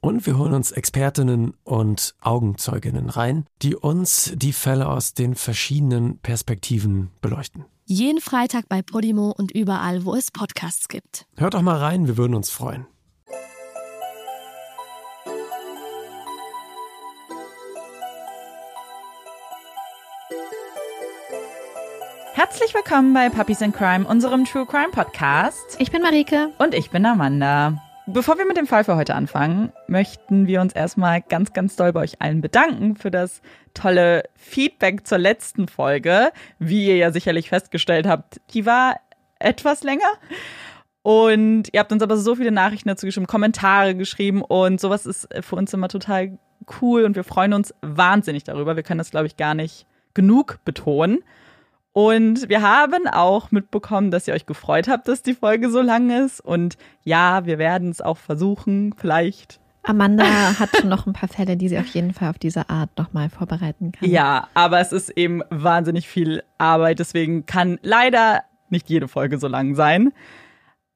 Und wir holen uns Expertinnen und Augenzeuginnen rein, die uns die Fälle aus den verschiedenen Perspektiven beleuchten. Jeden Freitag bei Podimo und überall, wo es Podcasts gibt. Hört doch mal rein, wir würden uns freuen. Herzlich willkommen bei Puppies in Crime, unserem True Crime Podcast. Ich bin Marike. Und ich bin Amanda. Bevor wir mit dem Fall für heute anfangen, möchten wir uns erstmal ganz, ganz doll bei euch allen bedanken für das tolle Feedback zur letzten Folge. Wie ihr ja sicherlich festgestellt habt, die war etwas länger. Und ihr habt uns aber so viele Nachrichten dazu geschrieben, Kommentare geschrieben und sowas ist für uns immer total cool und wir freuen uns wahnsinnig darüber. Wir können das, glaube ich, gar nicht genug betonen. Und wir haben auch mitbekommen, dass ihr euch gefreut habt, dass die Folge so lang ist. Und ja, wir werden es auch versuchen, vielleicht. Amanda hat schon noch ein paar Fälle, die sie auf jeden Fall auf diese Art nochmal vorbereiten kann. Ja, aber es ist eben wahnsinnig viel Arbeit. Deswegen kann leider nicht jede Folge so lang sein.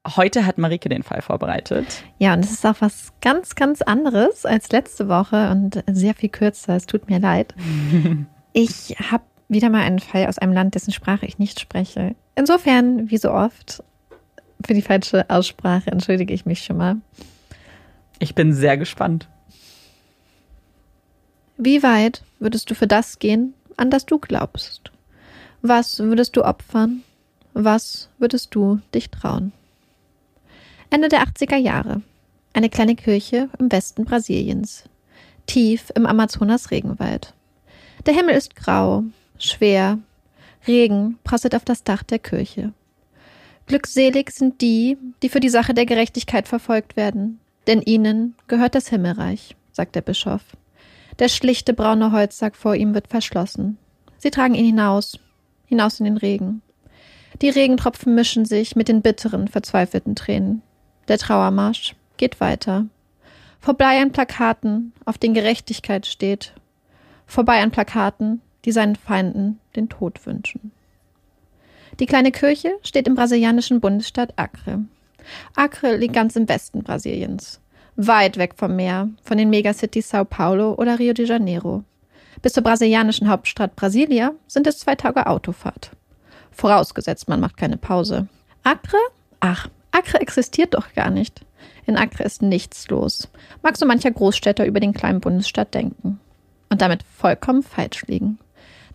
Heute hat Marike den Fall vorbereitet. Ja, und es ist auch was ganz, ganz anderes als letzte Woche und sehr viel kürzer. Es tut mir leid. Ich habe wieder mal einen Fall aus einem Land, dessen Sprache ich nicht spreche. Insofern, wie so oft, für die falsche Aussprache entschuldige ich mich schon mal. Ich bin sehr gespannt. Wie weit würdest du für das gehen, an das du glaubst? Was würdest du opfern? Was würdest du dich trauen? Ende der 80er Jahre. Eine kleine Kirche im Westen Brasiliens. Tief im Amazonas-Regenwald. Der Himmel ist grau, schwer. Regen prasselt auf das Dach der Kirche. Glückselig sind die, die für die Sache der Gerechtigkeit verfolgt werden, denn ihnen gehört das Himmelreich, sagt der Bischof. Der schlichte braune Holzsack vor ihm wird verschlossen. Sie tragen ihn hinaus, hinaus in den Regen. Die Regentropfen mischen sich mit den bitteren, verzweifelten Tränen. Der Trauermarsch geht weiter. Vorbei an Plakaten, auf denen Gerechtigkeit steht. Vorbei an Plakaten, die seinen Feinden den Tod wünschen. Die kleine Kirche steht im brasilianischen Bundesstaat Acre. Acre liegt ganz im Westen Brasiliens, weit weg vom Meer, von den Megacities Sao Paulo oder Rio de Janeiro. Bis zur brasilianischen Hauptstadt Brasilia sind es zwei Tage Autofahrt. Vorausgesetzt, man macht keine Pause. Acre? Ach, Acre existiert doch gar nicht. In Acre ist nichts los. Mag so mancher Großstädter über den kleinen Bundesstaat denken. Und damit vollkommen falsch liegen.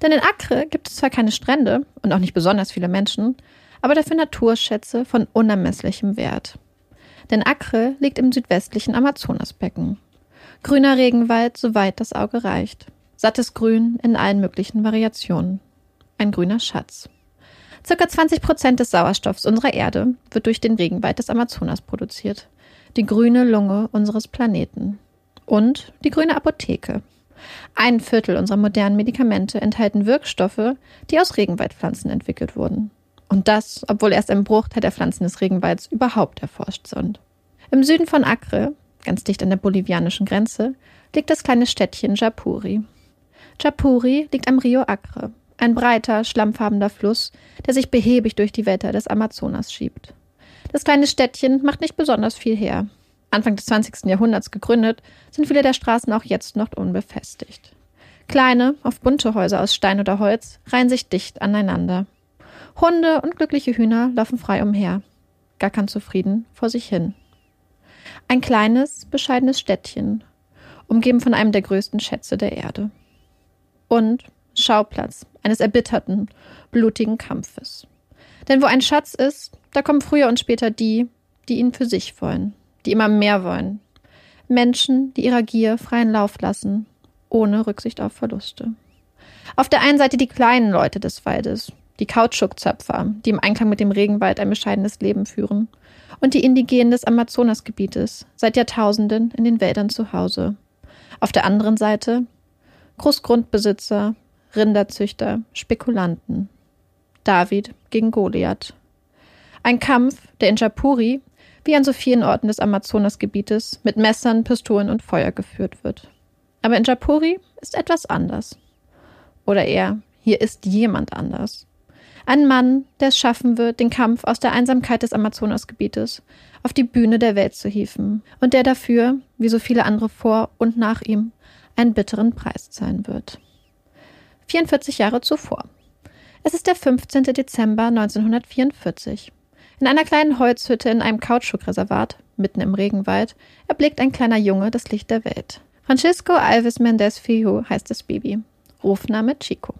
Denn in Acre gibt es zwar keine Strände und auch nicht besonders viele Menschen, aber dafür Naturschätze von unermesslichem Wert. Denn Acre liegt im südwestlichen Amazonasbecken. Grüner Regenwald, soweit das Auge reicht. Sattes Grün in allen möglichen Variationen. Ein grüner Schatz. Circa 20 Prozent des Sauerstoffs unserer Erde wird durch den Regenwald des Amazonas produziert. Die grüne Lunge unseres Planeten. Und die grüne Apotheke, ein Viertel unserer modernen Medikamente enthalten Wirkstoffe, die aus Regenwaldpflanzen entwickelt wurden. Und das, obwohl erst ein Bruchteil der Pflanzen des Regenwalds überhaupt erforscht sind. Im Süden von Acre, ganz dicht an der bolivianischen Grenze, liegt das kleine Städtchen Japuri. Japuri liegt am Rio Acre, ein breiter, schlammfarbener Fluss, der sich behäbig durch die Wälder des Amazonas schiebt. Das kleine Städtchen macht nicht besonders viel her. Anfang des 20. Jahrhunderts gegründet, sind viele der Straßen auch jetzt noch unbefestigt. Kleine, oft bunte Häuser aus Stein oder Holz reihen sich dicht aneinander. Hunde und glückliche Hühner laufen frei umher, gackern zufrieden vor sich hin. Ein kleines, bescheidenes Städtchen, umgeben von einem der größten Schätze der Erde. Und Schauplatz eines erbitterten, blutigen Kampfes. Denn wo ein Schatz ist, da kommen früher und später die, die ihn für sich wollen die immer mehr wollen. Menschen, die ihrer Gier freien Lauf lassen, ohne Rücksicht auf Verluste. Auf der einen Seite die kleinen Leute des Waldes, die Kautschukzöpfer, die im Einklang mit dem Regenwald ein bescheidenes Leben führen, und die Indigenen des Amazonasgebietes, seit Jahrtausenden in den Wäldern zu Hause. Auf der anderen Seite Großgrundbesitzer, Rinderzüchter, Spekulanten. David gegen Goliath. Ein Kampf, der in Japuri, wie an so vielen Orten des Amazonasgebietes, mit Messern, Pistolen und Feuer geführt wird. Aber in Japuri ist etwas anders. Oder eher, hier ist jemand anders. Ein Mann, der es schaffen wird, den Kampf aus der Einsamkeit des Amazonasgebietes auf die Bühne der Welt zu hieven und der dafür, wie so viele andere vor und nach ihm, einen bitteren Preis zahlen wird. 44 Jahre zuvor. Es ist der 15. Dezember 1944. In einer kleinen Holzhütte in einem Kautschukreservat, mitten im Regenwald, erblickt ein kleiner Junge das Licht der Welt. Francisco Alves Mendez Filho heißt das Baby. Rufname Chico.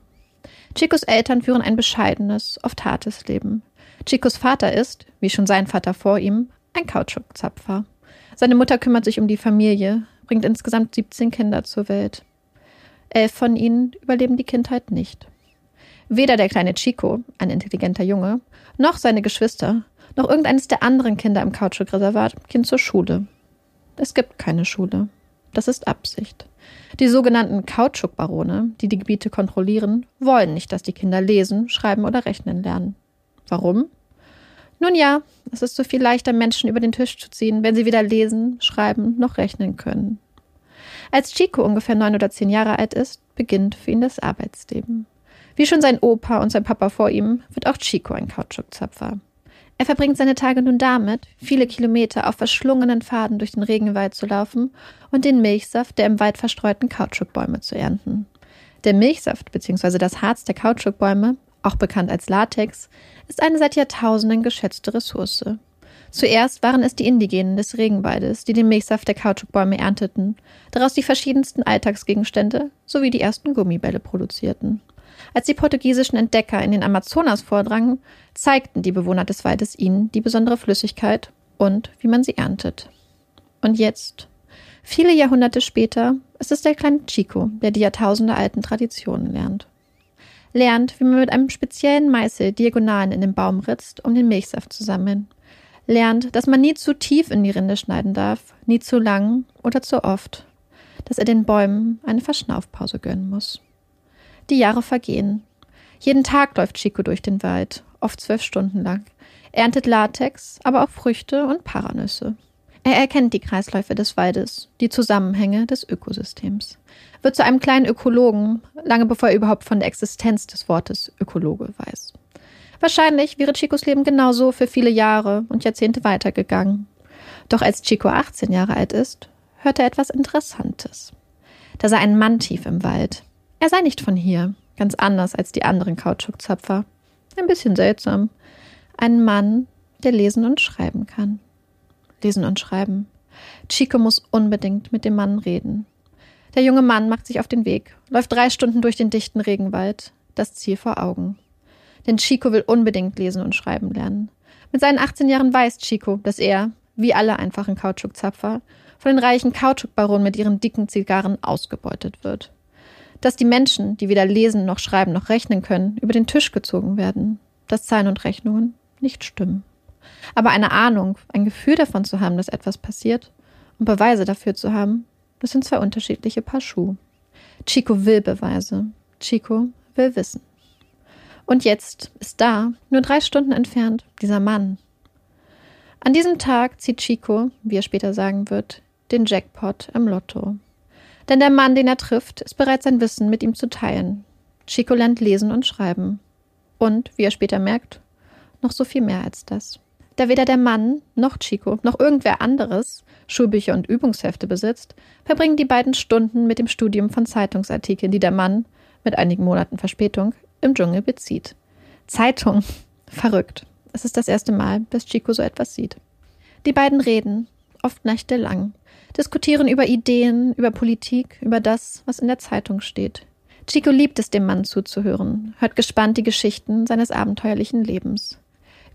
Chicos Eltern führen ein bescheidenes, oft hartes Leben. Chicos Vater ist, wie schon sein Vater vor ihm, ein Kautschukzapfer. Seine Mutter kümmert sich um die Familie, bringt insgesamt 17 Kinder zur Welt. Elf von ihnen überleben die Kindheit nicht. Weder der kleine Chico, ein intelligenter Junge, noch seine Geschwister, noch irgendeines der anderen Kinder im Kautschukreservat gehen zur Schule. Es gibt keine Schule. Das ist Absicht. Die sogenannten Kautschukbarone, die die Gebiete kontrollieren, wollen nicht, dass die Kinder lesen, schreiben oder rechnen lernen. Warum? Nun ja, es ist so viel leichter, Menschen über den Tisch zu ziehen, wenn sie weder lesen, schreiben noch rechnen können. Als Chico ungefähr neun oder zehn Jahre alt ist, beginnt für ihn das Arbeitsleben. Wie schon sein Opa und sein Papa vor ihm, wird auch Chico ein Kautschukzapfer. Er verbringt seine Tage nun damit, viele Kilometer auf verschlungenen Pfaden durch den Regenwald zu laufen und den Milchsaft der im Wald verstreuten Kautschukbäume zu ernten. Der Milchsaft bzw. das Harz der Kautschukbäume, auch bekannt als Latex, ist eine seit Jahrtausenden geschätzte Ressource. Zuerst waren es die Indigenen des Regenwaldes, die den Milchsaft der Kautschukbäume ernteten, daraus die verschiedensten Alltagsgegenstände sowie die ersten Gummibälle produzierten. Als die portugiesischen Entdecker in den Amazonas vordrangen, zeigten die Bewohner des Waldes ihnen die besondere Flüssigkeit und wie man sie erntet. Und jetzt, viele Jahrhunderte später, ist es der kleine Chico, der die jahrtausendealten Traditionen lernt. Lernt, wie man mit einem speziellen Meißel Diagonalen in den Baum ritzt, um den Milchsaft zu sammeln. Lernt, dass man nie zu tief in die Rinde schneiden darf, nie zu lang oder zu oft. Dass er den Bäumen eine Verschnaufpause gönnen muss. Die Jahre vergehen. Jeden Tag läuft Chico durch den Wald, oft zwölf Stunden lang, erntet Latex, aber auch Früchte und Paranüsse. Er erkennt die Kreisläufe des Waldes, die Zusammenhänge des Ökosystems, wird zu einem kleinen Ökologen, lange bevor er überhaupt von der Existenz des Wortes Ökologe weiß. Wahrscheinlich wäre Chicos Leben genauso für viele Jahre und Jahrzehnte weitergegangen. Doch als Chico 18 Jahre alt ist, hört er etwas Interessantes. Da sei ein Mann tief im Wald, er sei nicht von hier, ganz anders als die anderen Kautschukzapfer. Ein bisschen seltsam. Ein Mann, der lesen und schreiben kann. Lesen und schreiben. Chico muss unbedingt mit dem Mann reden. Der junge Mann macht sich auf den Weg, läuft drei Stunden durch den dichten Regenwald, das Ziel vor Augen. Denn Chico will unbedingt lesen und schreiben lernen. Mit seinen 18 Jahren weiß Chico, dass er, wie alle einfachen Kautschukzapfer, von den reichen Kautschukbaronen mit ihren dicken Zigarren ausgebeutet wird dass die Menschen, die weder lesen noch schreiben noch rechnen können, über den Tisch gezogen werden, dass Zahlen und Rechnungen nicht stimmen. Aber eine Ahnung, ein Gefühl davon zu haben, dass etwas passiert und Beweise dafür zu haben, das sind zwei unterschiedliche Paar Schuhe. Chico will Beweise. Chico will wissen. Und jetzt ist da, nur drei Stunden entfernt, dieser Mann. An diesem Tag zieht Chico, wie er später sagen wird, den Jackpot im Lotto. Denn der Mann, den er trifft, ist bereit, sein Wissen mit ihm zu teilen. Chico lernt lesen und schreiben. Und, wie er später merkt, noch so viel mehr als das. Da weder der Mann noch Chico noch irgendwer anderes Schulbücher und Übungshefte besitzt, verbringen die beiden Stunden mit dem Studium von Zeitungsartikeln, die der Mann, mit einigen Monaten Verspätung, im Dschungel bezieht. Zeitung. Verrückt. Es ist das erste Mal, dass Chico so etwas sieht. Die beiden reden, oft nächtelang, diskutieren über Ideen, über Politik, über das, was in der Zeitung steht. Chico liebt es, dem Mann zuzuhören, hört gespannt die Geschichten seines abenteuerlichen Lebens.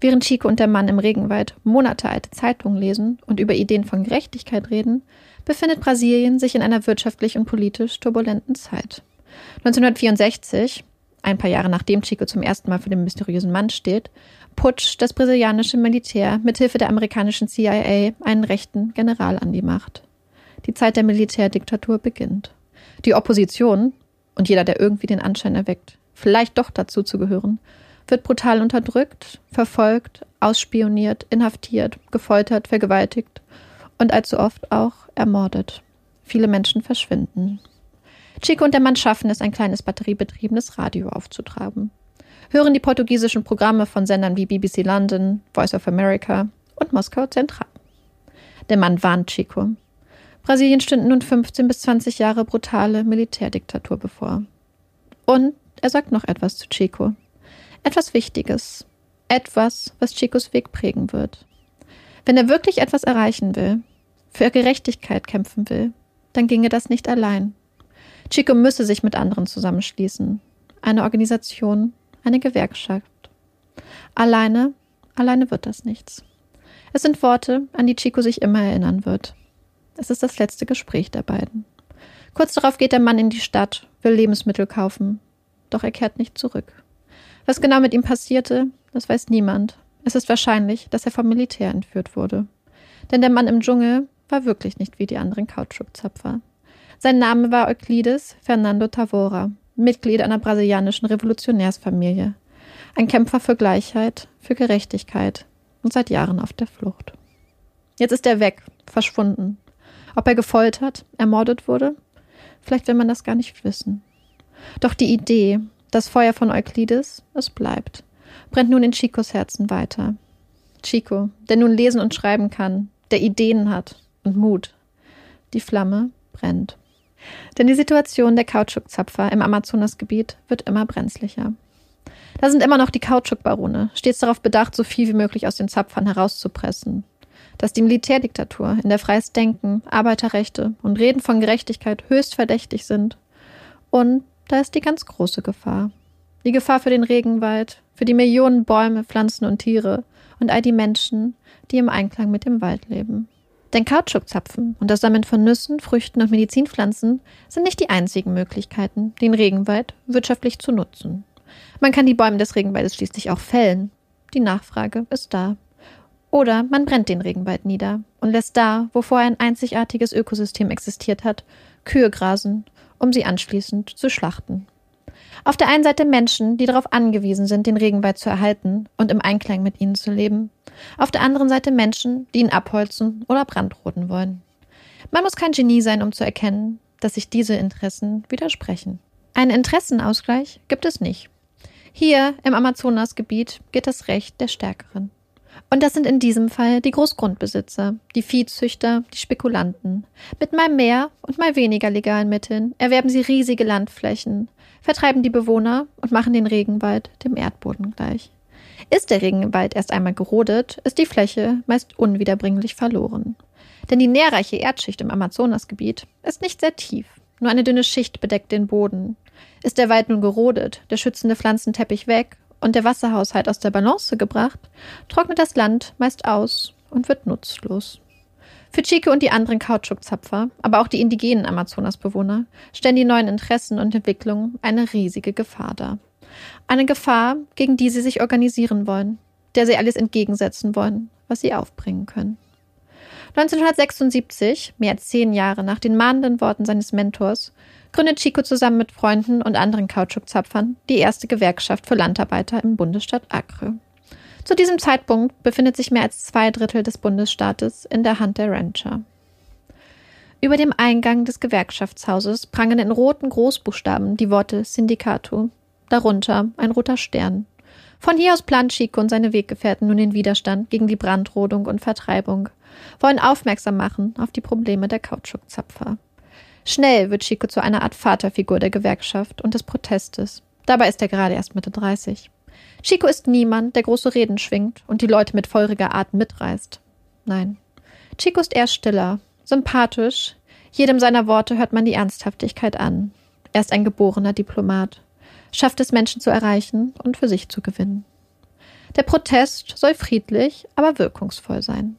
Während Chico und der Mann im Regenwald monatealte Zeitungen lesen und über Ideen von Gerechtigkeit reden, befindet Brasilien sich in einer wirtschaftlich und politisch turbulenten Zeit. 1964, ein paar Jahre nachdem Chico zum ersten Mal für den mysteriösen Mann steht, putscht das brasilianische Militär mithilfe der amerikanischen CIA einen rechten General an die Macht. Die Zeit der Militärdiktatur beginnt. Die Opposition und jeder, der irgendwie den Anschein erweckt, vielleicht doch dazu zu gehören, wird brutal unterdrückt, verfolgt, ausspioniert, inhaftiert, gefoltert, vergewaltigt und allzu oft auch ermordet. Viele Menschen verschwinden. Chico und der Mann schaffen es, ein kleines batteriebetriebenes Radio aufzutraben. Hören die portugiesischen Programme von Sendern wie BBC London, Voice of America und Moskau Zentral. Der Mann warnt Chico. Brasilien stünden nun 15 bis 20 Jahre brutale Militärdiktatur bevor. Und er sagt noch etwas zu Chico. Etwas Wichtiges. Etwas, was Chicos Weg prägen wird. Wenn er wirklich etwas erreichen will, für Gerechtigkeit kämpfen will, dann ginge das nicht allein. Chico müsse sich mit anderen zusammenschließen. Eine Organisation, eine Gewerkschaft. Alleine, alleine wird das nichts. Es sind Worte, an die Chico sich immer erinnern wird. Es ist das letzte Gespräch der beiden. Kurz darauf geht der Mann in die Stadt, will Lebensmittel kaufen. Doch er kehrt nicht zurück. Was genau mit ihm passierte, das weiß niemand. Es ist wahrscheinlich, dass er vom Militär entführt wurde. Denn der Mann im Dschungel war wirklich nicht wie die anderen Kautschukzapfer. Sein Name war Euclides Fernando Tavora, Mitglied einer brasilianischen Revolutionärsfamilie. Ein Kämpfer für Gleichheit, für Gerechtigkeit und seit Jahren auf der Flucht. Jetzt ist er weg, verschwunden. Ob er gefoltert, ermordet wurde? Vielleicht will man das gar nicht wissen. Doch die Idee, das Feuer von Euclides, es bleibt, brennt nun in Chicos Herzen weiter. Chico, der nun lesen und schreiben kann, der Ideen hat und Mut. Die Flamme brennt. Denn die Situation der Kautschukzapfer im Amazonasgebiet wird immer brenzlicher. Da sind immer noch die Kautschukbarone, stets darauf bedacht, so viel wie möglich aus den Zapfern herauszupressen. Dass die Militärdiktatur, in der freies Denken, Arbeiterrechte und Reden von Gerechtigkeit höchst verdächtig sind. Und da ist die ganz große Gefahr. Die Gefahr für den Regenwald, für die Millionen Bäume, Pflanzen und Tiere und all die Menschen, die im Einklang mit dem Wald leben. Denn Kautschukzapfen und das Sammeln von Nüssen, Früchten und Medizinpflanzen sind nicht die einzigen Möglichkeiten, den Regenwald wirtschaftlich zu nutzen. Man kann die Bäume des Regenwaldes schließlich auch fällen. Die Nachfrage ist da. Oder man brennt den Regenwald nieder und lässt da, wo vorher ein einzigartiges Ökosystem existiert hat, Kühe grasen, um sie anschließend zu schlachten. Auf der einen Seite Menschen, die darauf angewiesen sind, den Regenwald zu erhalten und im Einklang mit ihnen zu leben. Auf der anderen Seite Menschen, die ihn abholzen oder brandroten wollen. Man muss kein Genie sein, um zu erkennen, dass sich diese Interessen widersprechen. Einen Interessenausgleich gibt es nicht. Hier im Amazonasgebiet geht das Recht der Stärkeren. Und das sind in diesem Fall die Großgrundbesitzer, die Viehzüchter, die Spekulanten. Mit mal mehr und mal weniger legalen Mitteln erwerben sie riesige Landflächen, vertreiben die Bewohner und machen den Regenwald dem Erdboden gleich. Ist der Regenwald erst einmal gerodet, ist die Fläche meist unwiederbringlich verloren. Denn die nährreiche Erdschicht im Amazonasgebiet ist nicht sehr tief. Nur eine dünne Schicht bedeckt den Boden. Ist der Wald nun gerodet, der schützende Pflanzenteppich weg und der Wasserhaushalt aus der Balance gebracht, trocknet das Land meist aus und wird nutzlos. Für Chico und die anderen Kautschukzapfer, aber auch die indigenen Amazonasbewohner, stellen die neuen Interessen und Entwicklungen eine riesige Gefahr dar. Eine Gefahr, gegen die sie sich organisieren wollen, der sie alles entgegensetzen wollen, was sie aufbringen können. 1976, mehr als zehn Jahre nach den mahnenden Worten seines Mentors, gründet Chico zusammen mit Freunden und anderen Kautschukzapfern die erste Gewerkschaft für Landarbeiter im Bundesstaat Acre. Zu diesem Zeitpunkt befindet sich mehr als zwei Drittel des Bundesstaates in der Hand der Rancher. Über dem Eingang des Gewerkschaftshauses prangen in roten Großbuchstaben die Worte Syndicato, darunter ein roter Stern. Von hier aus plant Chico und seine Weggefährten nun den Widerstand gegen die Brandrodung und Vertreibung, wollen aufmerksam machen auf die Probleme der Kautschukzapfer. Schnell wird Chico zu einer Art Vaterfigur der Gewerkschaft und des Protestes. Dabei ist er gerade erst Mitte 30. Chico ist niemand, der große Reden schwingt und die Leute mit feuriger Art mitreißt. Nein. Chico ist eher stiller, sympathisch. Jedem seiner Worte hört man die Ernsthaftigkeit an. Er ist ein geborener Diplomat, schafft es Menschen zu erreichen und für sich zu gewinnen. Der Protest soll friedlich, aber wirkungsvoll sein.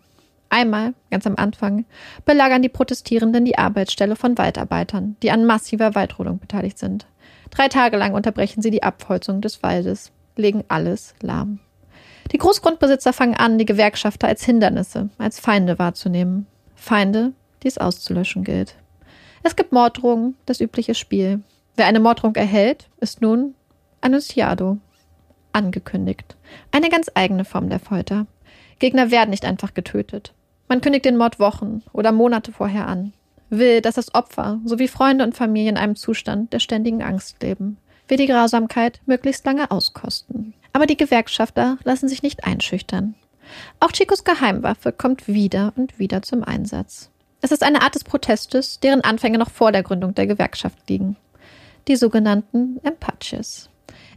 Einmal, ganz am Anfang, belagern die Protestierenden die Arbeitsstelle von Waldarbeitern, die an massiver Waldrodung beteiligt sind. Drei Tage lang unterbrechen sie die Abholzung des Waldes legen alles lahm. Die Großgrundbesitzer fangen an, die Gewerkschafter als Hindernisse, als Feinde wahrzunehmen. Feinde, die es auszulöschen gilt. Es gibt Morddrohungen, das übliche Spiel. Wer eine Morddrohung erhält, ist nun Annunciado. Angekündigt. Eine ganz eigene Form der Folter. Gegner werden nicht einfach getötet. Man kündigt den Mord Wochen oder Monate vorher an, will, dass das Opfer sowie Freunde und Familie in einem Zustand der ständigen Angst leben, will die Grausamkeit möglichst lange auskosten. Aber die Gewerkschafter lassen sich nicht einschüchtern. Auch Chicos Geheimwaffe kommt wieder und wieder zum Einsatz. Es ist eine Art des Protestes, deren Anfänge noch vor der Gründung der Gewerkschaft liegen. Die sogenannten Empaches.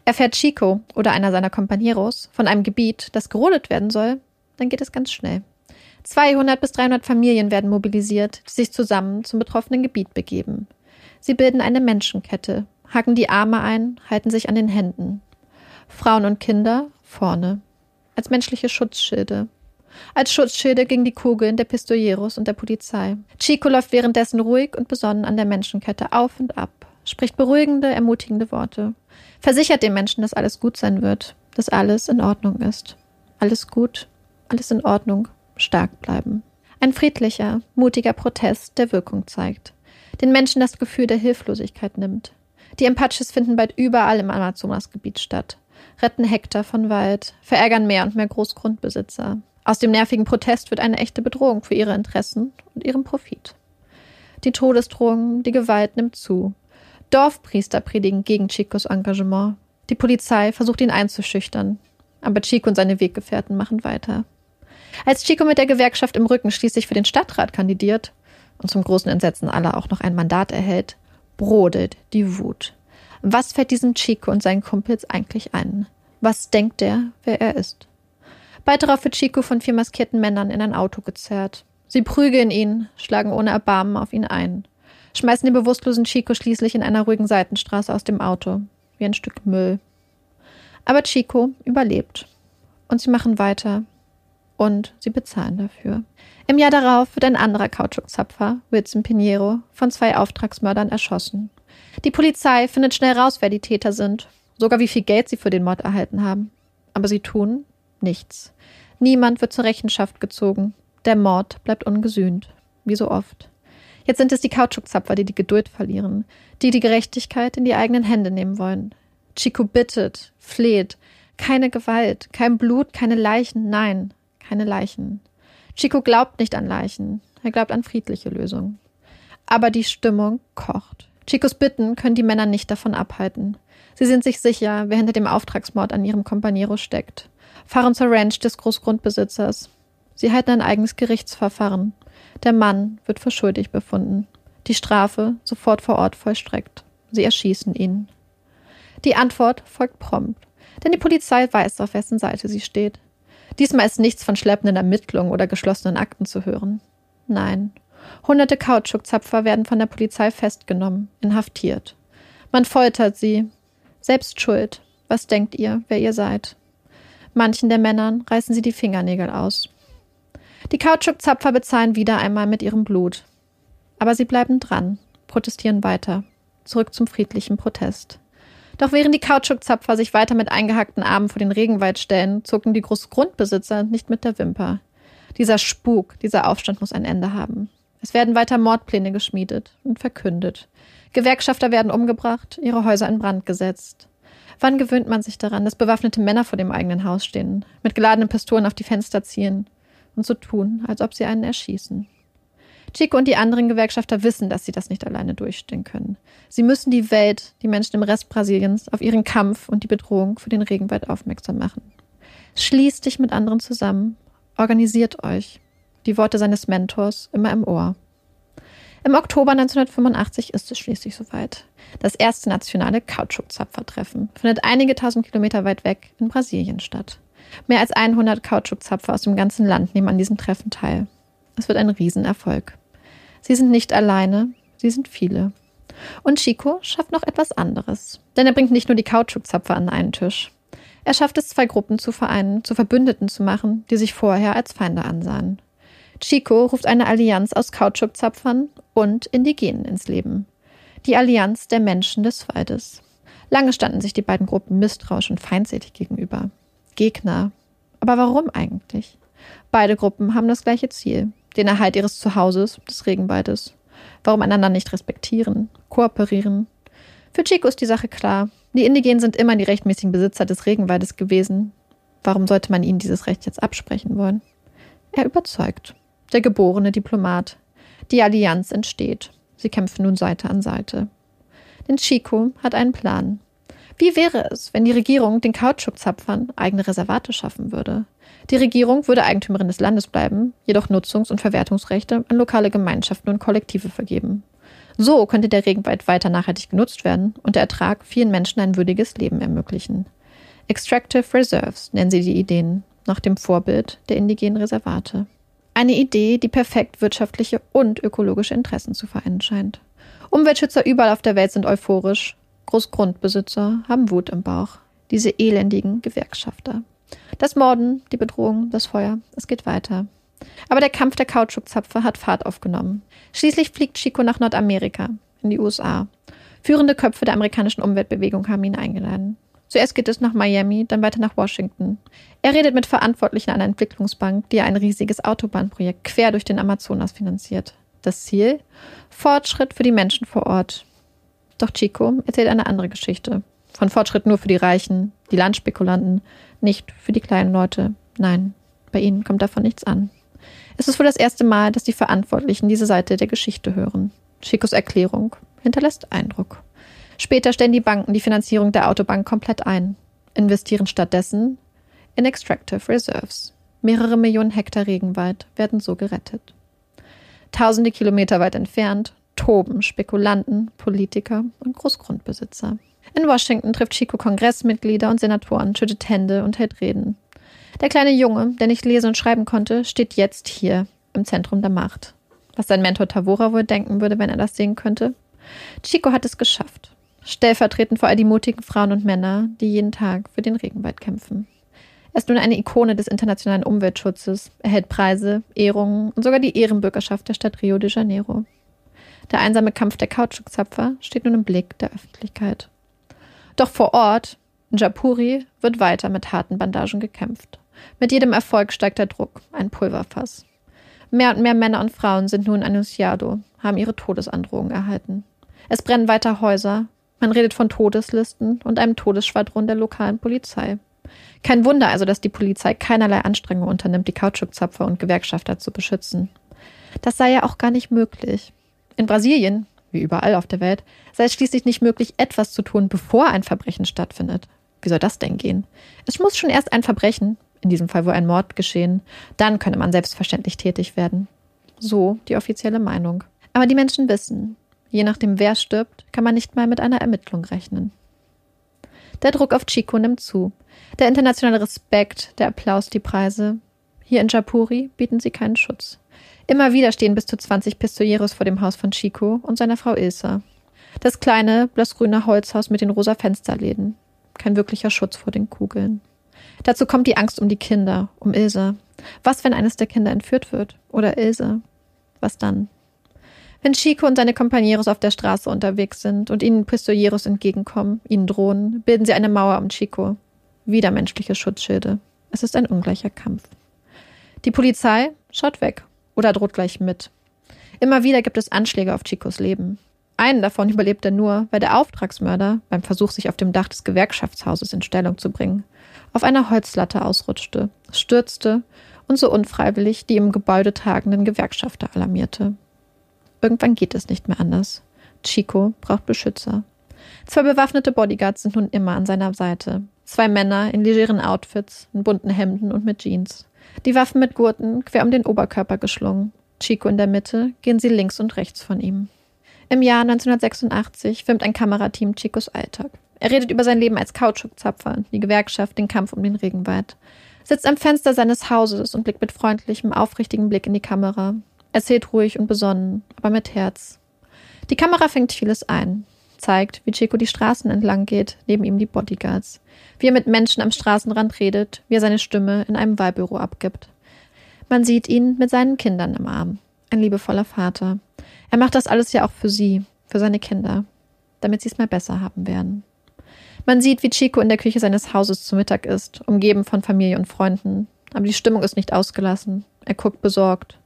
Erfährt Chico oder einer seiner Companeros von einem Gebiet, das gerodet werden soll, dann geht es ganz schnell. 200 bis 300 Familien werden mobilisiert, die sich zusammen zum betroffenen Gebiet begeben. Sie bilden eine Menschenkette, haken die Arme ein, halten sich an den Händen. Frauen und Kinder vorne, als menschliche Schutzschilde. Als Schutzschilde gegen die Kugeln der Pistolieros und der Polizei. Chico läuft währenddessen ruhig und besonnen an der Menschenkette auf und ab, spricht beruhigende, ermutigende Worte, versichert den Menschen, dass alles gut sein wird, dass alles in Ordnung ist. Alles gut, alles in Ordnung, stark bleiben. Ein friedlicher, mutiger Protest, der Wirkung zeigt, den Menschen das Gefühl der Hilflosigkeit nimmt. Die Empaches finden bald überall im Amazonasgebiet statt, retten Hektar von Wald, verärgern mehr und mehr Großgrundbesitzer. Aus dem nervigen Protest wird eine echte Bedrohung für ihre Interessen und ihren Profit. Die Todesdrohungen, die Gewalt nimmt zu. Dorfpriester predigen gegen Chicos Engagement. Die Polizei versucht ihn einzuschüchtern. Aber Chico und seine Weggefährten machen weiter. Als Chico mit der Gewerkschaft im Rücken schließlich für den Stadtrat kandidiert und zum großen Entsetzen aller auch noch ein Mandat erhält, brodelt die Wut. Was fällt diesem Chico und seinen Kumpels eigentlich ein? Was denkt er, wer er ist? Bald darauf wird Chico von vier maskierten Männern in ein Auto gezerrt. Sie prügeln ihn, schlagen ohne Erbarmen auf ihn ein, schmeißen den bewusstlosen Chico schließlich in einer ruhigen Seitenstraße aus dem Auto, wie ein Stück Müll. Aber Chico überlebt. Und sie machen weiter, und sie bezahlen dafür. Im Jahr darauf wird ein anderer Kautschukzapfer, Wilson Pinheiro, von zwei Auftragsmördern erschossen. Die Polizei findet schnell raus, wer die Täter sind, sogar wie viel Geld sie für den Mord erhalten haben. Aber sie tun nichts. Niemand wird zur Rechenschaft gezogen. Der Mord bleibt ungesühnt, wie so oft. Jetzt sind es die Kautschukzapfer, die die Geduld verlieren, die die Gerechtigkeit in die eigenen Hände nehmen wollen. Chico bittet, fleht. Keine Gewalt, kein Blut, keine Leichen, nein, keine Leichen. Chico glaubt nicht an Leichen, er glaubt an friedliche Lösungen. Aber die Stimmung kocht. Chicos Bitten können die Männer nicht davon abhalten. Sie sind sich sicher, wer hinter dem Auftragsmord an ihrem Companero steckt. Fahren zur Ranch des Großgrundbesitzers. Sie halten ein eigenes Gerichtsverfahren. Der Mann wird für schuldig befunden. Die Strafe sofort vor Ort vollstreckt. Sie erschießen ihn. Die Antwort folgt prompt, denn die Polizei weiß, auf wessen Seite sie steht. Diesmal ist nichts von schleppenden Ermittlungen oder geschlossenen Akten zu hören. Nein. Hunderte Kautschukzapfer werden von der Polizei festgenommen, inhaftiert. Man foltert sie. Selbst schuld. Was denkt ihr, wer ihr seid? Manchen der Männern reißen sie die Fingernägel aus. Die Kautschukzapfer bezahlen wieder einmal mit ihrem Blut. Aber sie bleiben dran, protestieren weiter. Zurück zum friedlichen Protest. Doch während die Kautschukzapfer sich weiter mit eingehackten Armen vor den Regenwald stellen, zucken die Großgrundbesitzer nicht mit der Wimper. Dieser Spuk, dieser Aufstand muss ein Ende haben. Es werden weiter Mordpläne geschmiedet und verkündet. Gewerkschafter werden umgebracht, ihre Häuser in Brand gesetzt. Wann gewöhnt man sich daran, dass bewaffnete Männer vor dem eigenen Haus stehen, mit geladenen Pistolen auf die Fenster ziehen und so tun, als ob sie einen erschießen? Chico und die anderen Gewerkschafter wissen, dass sie das nicht alleine durchstehen können. Sie müssen die Welt, die Menschen im Rest Brasiliens, auf ihren Kampf und die Bedrohung für den Regenwald aufmerksam machen. Schließt dich mit anderen zusammen, organisiert euch. Die Worte seines Mentors immer im Ohr. Im Oktober 1985 ist es schließlich soweit. Das erste nationale Kautschukzapfertreffen findet einige tausend Kilometer weit weg in Brasilien statt. Mehr als 100 Kautschukzapfer aus dem ganzen Land nehmen an diesem Treffen teil. Es wird ein Riesenerfolg. Sie sind nicht alleine, sie sind viele. Und Chico schafft noch etwas anderes. Denn er bringt nicht nur die Kautschukzapfer an einen Tisch. Er schafft es, zwei Gruppen zu vereinen, zu Verbündeten zu machen, die sich vorher als Feinde ansahen. Chico ruft eine Allianz aus Kautschukzapfern und Indigenen ins Leben. Die Allianz der Menschen des Waldes. Lange standen sich die beiden Gruppen misstrauisch und feindselig gegenüber. Gegner. Aber warum eigentlich? Beide Gruppen haben das gleiche Ziel den Erhalt ihres Zuhauses, des Regenwaldes. Warum einander nicht respektieren, kooperieren? Für Chico ist die Sache klar. Die Indigenen sind immer die rechtmäßigen Besitzer des Regenwaldes gewesen. Warum sollte man ihnen dieses Recht jetzt absprechen wollen? Er überzeugt. Der geborene Diplomat. Die Allianz entsteht. Sie kämpfen nun Seite an Seite. Denn Chico hat einen Plan. Wie wäre es, wenn die Regierung den Kautschukzapfern eigene Reservate schaffen würde? Die Regierung würde Eigentümerin des Landes bleiben, jedoch Nutzungs- und Verwertungsrechte an lokale Gemeinschaften und Kollektive vergeben. So könnte der Regenwald weiter nachhaltig genutzt werden und der Ertrag vielen Menschen ein würdiges Leben ermöglichen. Extractive Reserves nennen sie die Ideen, nach dem Vorbild der indigenen Reservate. Eine Idee, die perfekt wirtschaftliche und ökologische Interessen zu vereinen scheint. Umweltschützer überall auf der Welt sind euphorisch, Großgrundbesitzer haben Wut im Bauch. Diese elendigen Gewerkschafter. Das Morden, die Bedrohung, das Feuer, es geht weiter. Aber der Kampf der Kautschukzapfer hat Fahrt aufgenommen. Schließlich fliegt Chico nach Nordamerika, in die USA. Führende Köpfe der amerikanischen Umweltbewegung haben ihn eingeladen. Zuerst geht es nach Miami, dann weiter nach Washington. Er redet mit Verantwortlichen einer Entwicklungsbank, die ein riesiges Autobahnprojekt quer durch den Amazonas finanziert. Das Ziel? Fortschritt für die Menschen vor Ort. Doch Chico erzählt eine andere Geschichte. Von Fortschritt nur für die Reichen, die Landspekulanten, nicht für die kleinen Leute. Nein, bei ihnen kommt davon nichts an. Es ist wohl das erste Mal, dass die Verantwortlichen diese Seite der Geschichte hören. Chicos Erklärung hinterlässt Eindruck. Später stellen die Banken die Finanzierung der Autobahn komplett ein, investieren stattdessen in Extractive Reserves. Mehrere Millionen Hektar Regenwald werden so gerettet. Tausende Kilometer weit entfernt toben Spekulanten, Politiker und Großgrundbesitzer. In Washington trifft Chico Kongressmitglieder und Senatoren, schüttet Hände und hält Reden. Der kleine Junge, der nicht lesen und schreiben konnte, steht jetzt hier im Zentrum der Macht. Was sein Mentor Tavora wohl denken würde, wenn er das sehen könnte? Chico hat es geschafft. Stellvertretend vor all die mutigen Frauen und Männer, die jeden Tag für den Regenwald kämpfen. Er ist nun eine Ikone des internationalen Umweltschutzes, erhält Preise, Ehrungen und sogar die Ehrenbürgerschaft der Stadt Rio de Janeiro. Der einsame Kampf der Kautschukzapfer steht nun im Blick der Öffentlichkeit. Doch vor Ort, in Japuri, wird weiter mit harten Bandagen gekämpft. Mit jedem Erfolg steigt der Druck, ein Pulverfass. Mehr und mehr Männer und Frauen sind nun Annunciado, haben ihre Todesandrohungen erhalten. Es brennen weiter Häuser, man redet von Todeslisten und einem Todesschwadron der lokalen Polizei. Kein Wunder also, dass die Polizei keinerlei Anstrengungen unternimmt, die Kautschukzapfer und Gewerkschafter zu beschützen. Das sei ja auch gar nicht möglich. In Brasilien, wie überall auf der Welt, sei es schließlich nicht möglich, etwas zu tun, bevor ein Verbrechen stattfindet. Wie soll das denn gehen? Es muss schon erst ein Verbrechen, in diesem Fall wohl ein Mord geschehen, dann könne man selbstverständlich tätig werden. So die offizielle Meinung. Aber die Menschen wissen, je nachdem wer stirbt, kann man nicht mal mit einer Ermittlung rechnen. Der Druck auf Chico nimmt zu. Der internationale Respekt, der Applaus, die Preise. Hier in Japuri bieten sie keinen Schutz. Immer wieder stehen bis zu 20 Pistoleros vor dem Haus von Chico und seiner Frau Ilse. Das kleine, blassgrüne Holzhaus mit den rosa Fensterläden. Kein wirklicher Schutz vor den Kugeln. Dazu kommt die Angst um die Kinder, um Ilse. Was, wenn eines der Kinder entführt wird? Oder Ilse? Was dann? Wenn Chico und seine Kompanieros auf der Straße unterwegs sind und ihnen Pistoleros entgegenkommen, ihnen drohen, bilden sie eine Mauer um Chico. Wieder menschliche Schutzschilde. Es ist ein ungleicher Kampf. Die Polizei schaut weg oder droht gleich mit. Immer wieder gibt es Anschläge auf Chicos Leben. Einen davon überlebt er nur, weil der Auftragsmörder beim Versuch, sich auf dem Dach des Gewerkschaftshauses in Stellung zu bringen, auf einer Holzlatte ausrutschte, stürzte und so unfreiwillig die im Gebäude tagenden Gewerkschafter alarmierte. Irgendwann geht es nicht mehr anders. Chico braucht Beschützer. Zwei bewaffnete Bodyguards sind nun immer an seiner Seite. Zwei Männer in legeren Outfits, in bunten Hemden und mit Jeans. Die Waffen mit Gurten quer um den Oberkörper geschlungen. Chico in der Mitte, gehen sie links und rechts von ihm. Im Jahr 1986 filmt ein Kamerateam Chicos Alltag. Er redet über sein Leben als Kautschukzapfer, die Gewerkschaft, den Kampf um den Regenwald. Sitzt am Fenster seines Hauses und blickt mit freundlichem, aufrichtigem Blick in die Kamera. Erzählt ruhig und besonnen, aber mit Herz. Die Kamera fängt vieles ein zeigt, wie Chico die Straßen entlang geht, neben ihm die Bodyguards, wie er mit Menschen am Straßenrand redet, wie er seine Stimme in einem Wahlbüro abgibt. Man sieht ihn mit seinen Kindern im Arm. Ein liebevoller Vater. Er macht das alles ja auch für sie, für seine Kinder, damit sie es mal besser haben werden. Man sieht, wie Chico in der Küche seines Hauses zu Mittag ist, umgeben von Familie und Freunden. Aber die Stimmung ist nicht ausgelassen. Er guckt besorgt,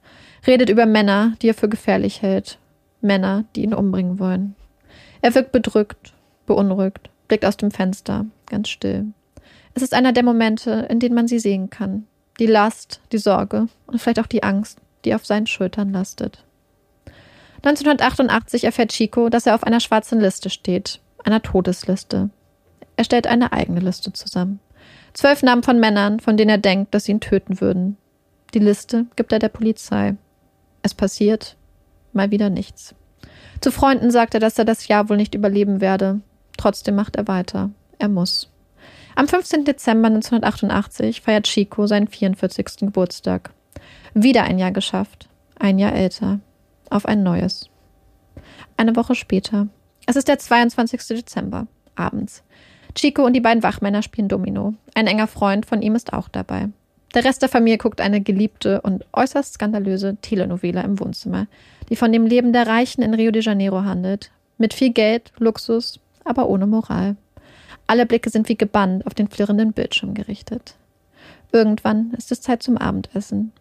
redet über Männer, die er für gefährlich hält. Männer, die ihn umbringen wollen. Er wirkt bedrückt, beunruhigt, blickt aus dem Fenster, ganz still. Es ist einer der Momente, in denen man sie sehen kann. Die Last, die Sorge und vielleicht auch die Angst, die auf seinen Schultern lastet. 1988 erfährt Chico, dass er auf einer schwarzen Liste steht, einer Todesliste. Er stellt eine eigene Liste zusammen. Zwölf Namen von Männern, von denen er denkt, dass sie ihn töten würden. Die Liste gibt er der Polizei. Es passiert mal wieder nichts. Zu Freunden sagt er, dass er das Jahr wohl nicht überleben werde. Trotzdem macht er weiter. Er muss. Am 15. Dezember 1988 feiert Chico seinen 44. Geburtstag. Wieder ein Jahr geschafft. Ein Jahr älter. Auf ein neues. Eine Woche später. Es ist der 22. Dezember. Abends. Chico und die beiden Wachmänner spielen Domino. Ein enger Freund von ihm ist auch dabei. Der Rest der Familie guckt eine geliebte und äußerst skandalöse Telenovela im Wohnzimmer, die von dem Leben der Reichen in Rio de Janeiro handelt. Mit viel Geld, Luxus, aber ohne Moral. Alle Blicke sind wie gebannt auf den flirrenden Bildschirm gerichtet. Irgendwann ist es Zeit zum Abendessen.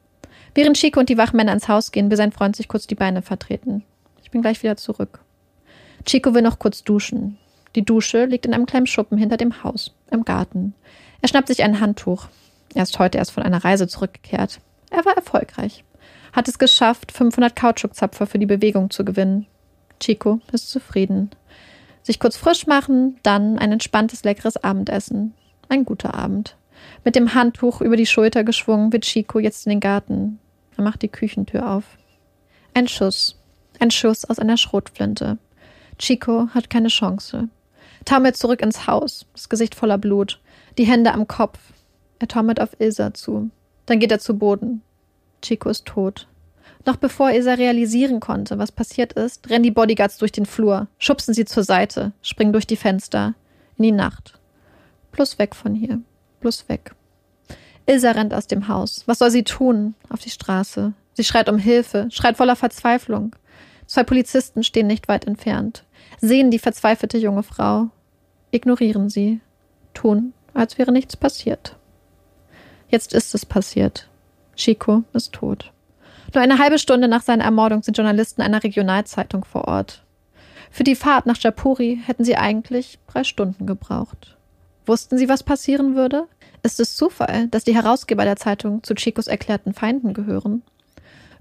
Während Chico und die Wachmänner ins Haus gehen, will sein Freund sich kurz die Beine vertreten. Ich bin gleich wieder zurück. Chico will noch kurz duschen. Die Dusche liegt in einem kleinen Schuppen hinter dem Haus, im Garten. Er schnappt sich ein Handtuch. Er ist heute erst von einer Reise zurückgekehrt. Er war erfolgreich. Hat es geschafft, 500 Kautschukzapfer für die Bewegung zu gewinnen. Chico ist zufrieden. Sich kurz frisch machen, dann ein entspanntes, leckeres Abendessen. Ein guter Abend. Mit dem Handtuch über die Schulter geschwungen wird Chico jetzt in den Garten. Er macht die Küchentür auf. Ein Schuss. Ein Schuss aus einer Schrotflinte. Chico hat keine Chance. Taumelt zurück ins Haus, das Gesicht voller Blut, die Hände am Kopf. Er taumelt auf Ilsa zu. Dann geht er zu Boden. Chico ist tot. Noch bevor Ilsa realisieren konnte, was passiert ist, rennen die Bodyguards durch den Flur, schubsen sie zur Seite, springen durch die Fenster. In die Nacht. Plus weg von hier. Plus weg. Ilsa rennt aus dem Haus. Was soll sie tun? Auf die Straße. Sie schreit um Hilfe, schreit voller Verzweiflung. Zwei Polizisten stehen nicht weit entfernt, sehen die verzweifelte junge Frau, ignorieren sie, tun, als wäre nichts passiert. Jetzt ist es passiert. Chico ist tot. Nur eine halbe Stunde nach seiner Ermordung sind Journalisten einer Regionalzeitung vor Ort. Für die Fahrt nach Japuri hätten sie eigentlich drei Stunden gebraucht. Wussten sie, was passieren würde? Ist es Zufall, dass die Herausgeber der Zeitung zu Chicos erklärten Feinden gehören?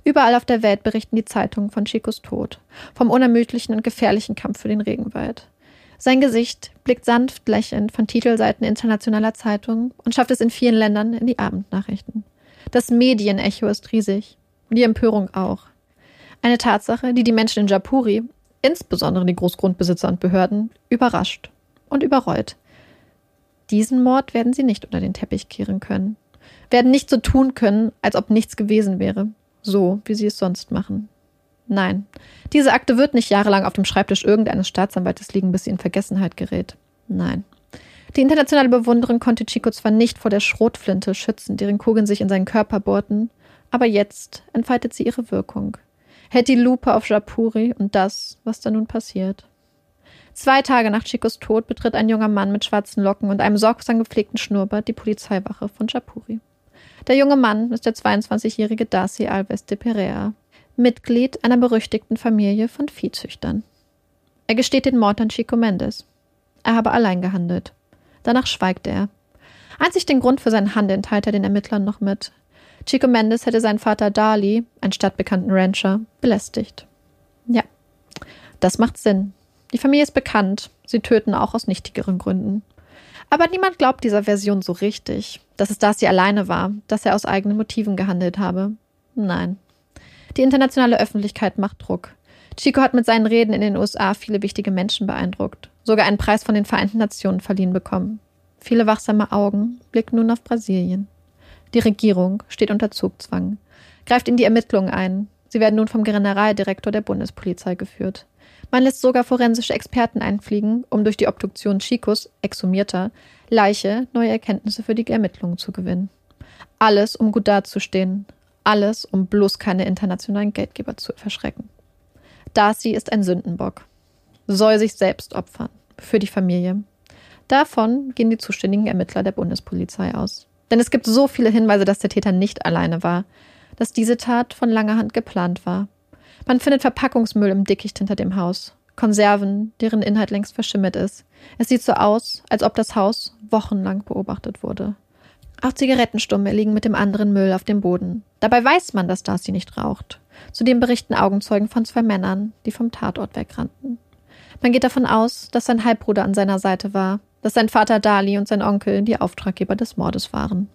Überall auf der Welt berichten die Zeitungen von Chicos Tod, vom unermüdlichen und gefährlichen Kampf für den Regenwald. Sein Gesicht blickt sanft lächelnd von Titelseiten internationaler Zeitungen und schafft es in vielen Ländern in die Abendnachrichten. Das Medienecho ist riesig. Die Empörung auch. Eine Tatsache, die die Menschen in Japuri, insbesondere die Großgrundbesitzer und Behörden, überrascht und überrollt. Diesen Mord werden sie nicht unter den Teppich kehren können, werden nicht so tun können, als ob nichts gewesen wäre, so wie sie es sonst machen. Nein, diese Akte wird nicht jahrelang auf dem Schreibtisch irgendeines Staatsanwaltes liegen, bis sie in Vergessenheit gerät. Nein. Die internationale Bewunderung konnte Chico zwar nicht vor der Schrotflinte schützen, deren Kugeln sich in seinen Körper bohrten, aber jetzt entfaltet sie ihre Wirkung. Hält die Lupe auf Japuri und das, was da nun passiert. Zwei Tage nach Chicos Tod betritt ein junger Mann mit schwarzen Locken und einem sorgsam gepflegten Schnurrbart die Polizeiwache von Japuri. Der junge Mann ist der 22-jährige Darcy Alves de Perea, Mitglied einer berüchtigten Familie von Viehzüchtern. Er gesteht den Mord an Chico Mendes. Er habe allein gehandelt. Danach schweigt er. Einzig den Grund für sein Handeln teilt er den Ermittlern noch mit. Chico Mendes hätte seinen Vater Dali, einen stadtbekannten Rancher, belästigt. Ja, das macht Sinn. Die Familie ist bekannt. Sie töten auch aus nichtigeren Gründen. Aber niemand glaubt dieser Version so richtig, dass es Darcy alleine war, dass er aus eigenen Motiven gehandelt habe. Nein. Die internationale Öffentlichkeit macht Druck. Chico hat mit seinen Reden in den USA viele wichtige Menschen beeindruckt, sogar einen Preis von den Vereinten Nationen verliehen bekommen. Viele wachsame Augen blicken nun auf Brasilien. Die Regierung steht unter Zugzwang, greift in die Ermittlungen ein. Sie werden nun vom Generaldirektor der Bundespolizei geführt. Man lässt sogar forensische Experten einfliegen, um durch die Obduktion Chicos, exhumierter, Leiche neue Erkenntnisse für die Ermittlungen zu gewinnen. Alles, um gut dazustehen. Alles, um bloß keine internationalen Geldgeber zu verschrecken. Darcy ist ein Sündenbock. Soll sich selbst opfern. Für die Familie. Davon gehen die zuständigen Ermittler der Bundespolizei aus. Denn es gibt so viele Hinweise, dass der Täter nicht alleine war, dass diese Tat von langer Hand geplant war. Man findet Verpackungsmüll im Dickicht hinter dem Haus, Konserven, deren Inhalt längst verschimmert ist. Es sieht so aus, als ob das Haus wochenlang beobachtet wurde. Auch Zigarettenstumme liegen mit dem anderen Müll auf dem Boden. Dabei weiß man, dass Darcy nicht raucht. Zudem berichten Augenzeugen von zwei Männern, die vom Tatort wegrannten. Man geht davon aus, dass sein Halbbruder an seiner Seite war, dass sein Vater Dali und sein Onkel die Auftraggeber des Mordes waren.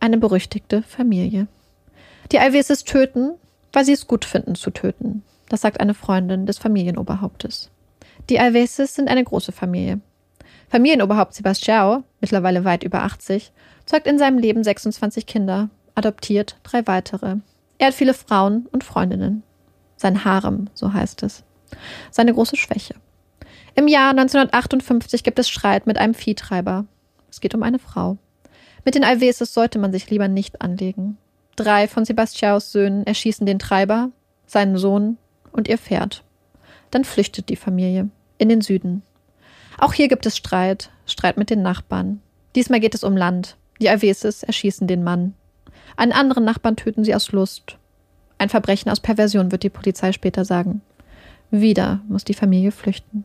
Eine berüchtigte Familie. Die Alveses töten, weil sie es gut finden zu töten. Das sagt eine Freundin des Familienoberhauptes. Die Alveses sind eine große Familie. Familienoberhaupt Sebastião, mittlerweile weit über 80, zeugt in seinem Leben 26 Kinder, adoptiert drei weitere. Er hat viele Frauen und Freundinnen. Sein Harem, so heißt es. Seine große Schwäche. Im Jahr 1958 gibt es Streit mit einem Viehtreiber. Es geht um eine Frau. Mit den Alveses sollte man sich lieber nicht anlegen. Drei von Sebastiaus Söhnen erschießen den Treiber, seinen Sohn und ihr Pferd. Dann flüchtet die Familie in den Süden. Auch hier gibt es Streit, Streit mit den Nachbarn. Diesmal geht es um Land. Die Alveses erschießen den Mann. Einen anderen Nachbarn töten sie aus Lust. Ein Verbrechen aus Perversion wird die Polizei später sagen. Wieder muss die Familie flüchten.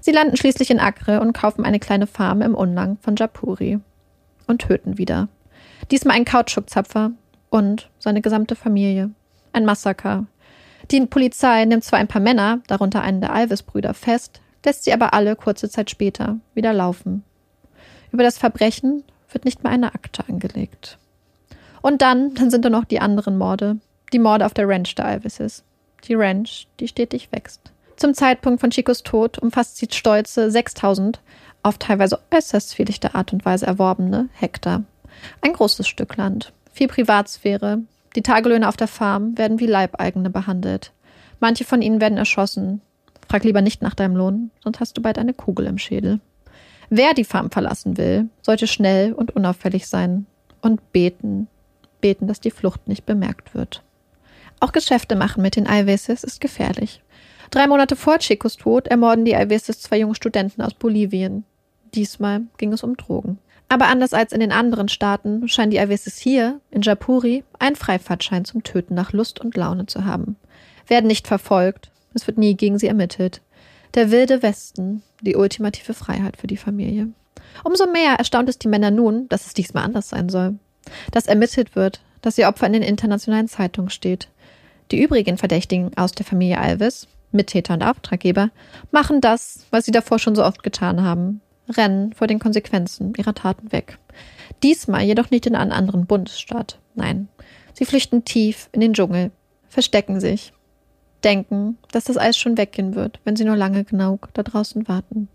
Sie landen schließlich in Acre und kaufen eine kleine Farm im Unlang von Japuri. Und töten wieder. Diesmal ein Kautschukzapfer und seine gesamte Familie. Ein Massaker. Die Polizei nimmt zwar ein paar Männer, darunter einen der Alves-Brüder, fest, lässt sie aber alle kurze Zeit später wieder laufen. Über das Verbrechen wird nicht mal eine Akte angelegt. Und dann, dann sind da noch die anderen Morde. Die Morde auf der Ranch der Alveses. Die Ranch, die stetig wächst. Zum Zeitpunkt von Chicos Tod umfasst sie stolze 6000 auf teilweise äußerst zwielichte Art und Weise erworbene Hektar. Ein großes Stück Land. Viel Privatsphäre. Die Tagelöhne auf der Farm werden wie Leibeigene behandelt. Manche von ihnen werden erschossen. Frag lieber nicht nach deinem Lohn, sonst hast du bald eine Kugel im Schädel. Wer die Farm verlassen will, sollte schnell und unauffällig sein und beten, beten, dass die Flucht nicht bemerkt wird. Auch Geschäfte machen mit den Alveses ist gefährlich. Drei Monate vor Chicos Tod ermorden die Alveses zwei junge Studenten aus Bolivien. Diesmal ging es um Drogen. Aber anders als in den anderen Staaten scheinen die Alveses hier, in Japuri, einen Freifahrtschein zum Töten nach Lust und Laune zu haben. Werden nicht verfolgt, es wird nie gegen sie ermittelt. Der wilde Westen, die ultimative Freiheit für die Familie. Umso mehr erstaunt es die Männer nun, dass es diesmal anders sein soll. Dass ermittelt wird, dass ihr Opfer in den internationalen Zeitungen steht. Die übrigen Verdächtigen aus der Familie Alves, Mittäter und Auftraggeber, machen das, was sie davor schon so oft getan haben. Rennen vor den Konsequenzen ihrer Taten weg. Diesmal jedoch nicht in einen anderen Bundesstaat. Nein. Sie flüchten tief in den Dschungel, verstecken sich, denken, dass das Eis schon weggehen wird, wenn sie nur lange genug da draußen warten.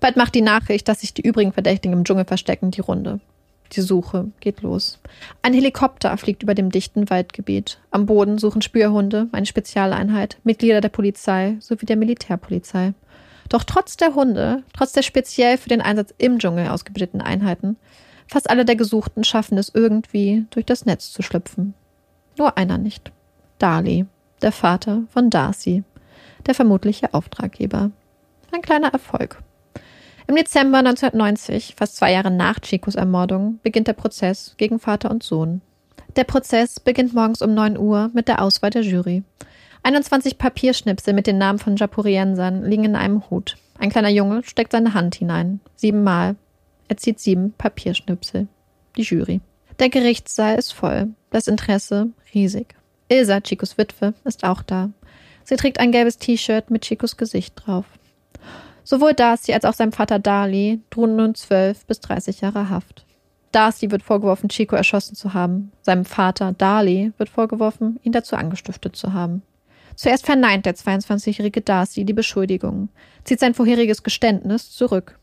Bald macht die Nachricht, dass sich die übrigen Verdächtigen im Dschungel verstecken, die Runde. Die Suche geht los. Ein Helikopter fliegt über dem dichten Waldgebiet. Am Boden suchen Spürhunde, eine Spezialeinheit, Mitglieder der Polizei sowie der Militärpolizei. Doch trotz der Hunde, trotz der speziell für den Einsatz im Dschungel ausgebildeten Einheiten, fast alle der Gesuchten schaffen es irgendwie, durch das Netz zu schlüpfen. Nur einer nicht. Dali, der Vater von Darcy, der vermutliche Auftraggeber. Ein kleiner Erfolg. Im Dezember 1990, fast zwei Jahre nach Chicos Ermordung, beginnt der Prozess gegen Vater und Sohn. Der Prozess beginnt morgens um 9 Uhr mit der Auswahl der Jury. 21 Papierschnipsel mit den Namen von Japuriensern liegen in einem Hut. Ein kleiner Junge steckt seine Hand hinein. Siebenmal. Er zieht sieben Papierschnipsel. Die Jury. Der Gerichtssaal ist voll. Das Interesse riesig. Ilsa, Chicos Witwe, ist auch da. Sie trägt ein gelbes T-Shirt mit Chicos Gesicht drauf. Sowohl Darcy als auch sein Vater Dali drohen nun zwölf bis dreißig Jahre Haft. Darcy wird vorgeworfen, Chico erschossen zu haben. Seinem Vater Dali wird vorgeworfen, ihn dazu angestiftet zu haben. Zuerst verneint der 22-jährige Darcy die Beschuldigung, zieht sein vorheriges Geständnis zurück.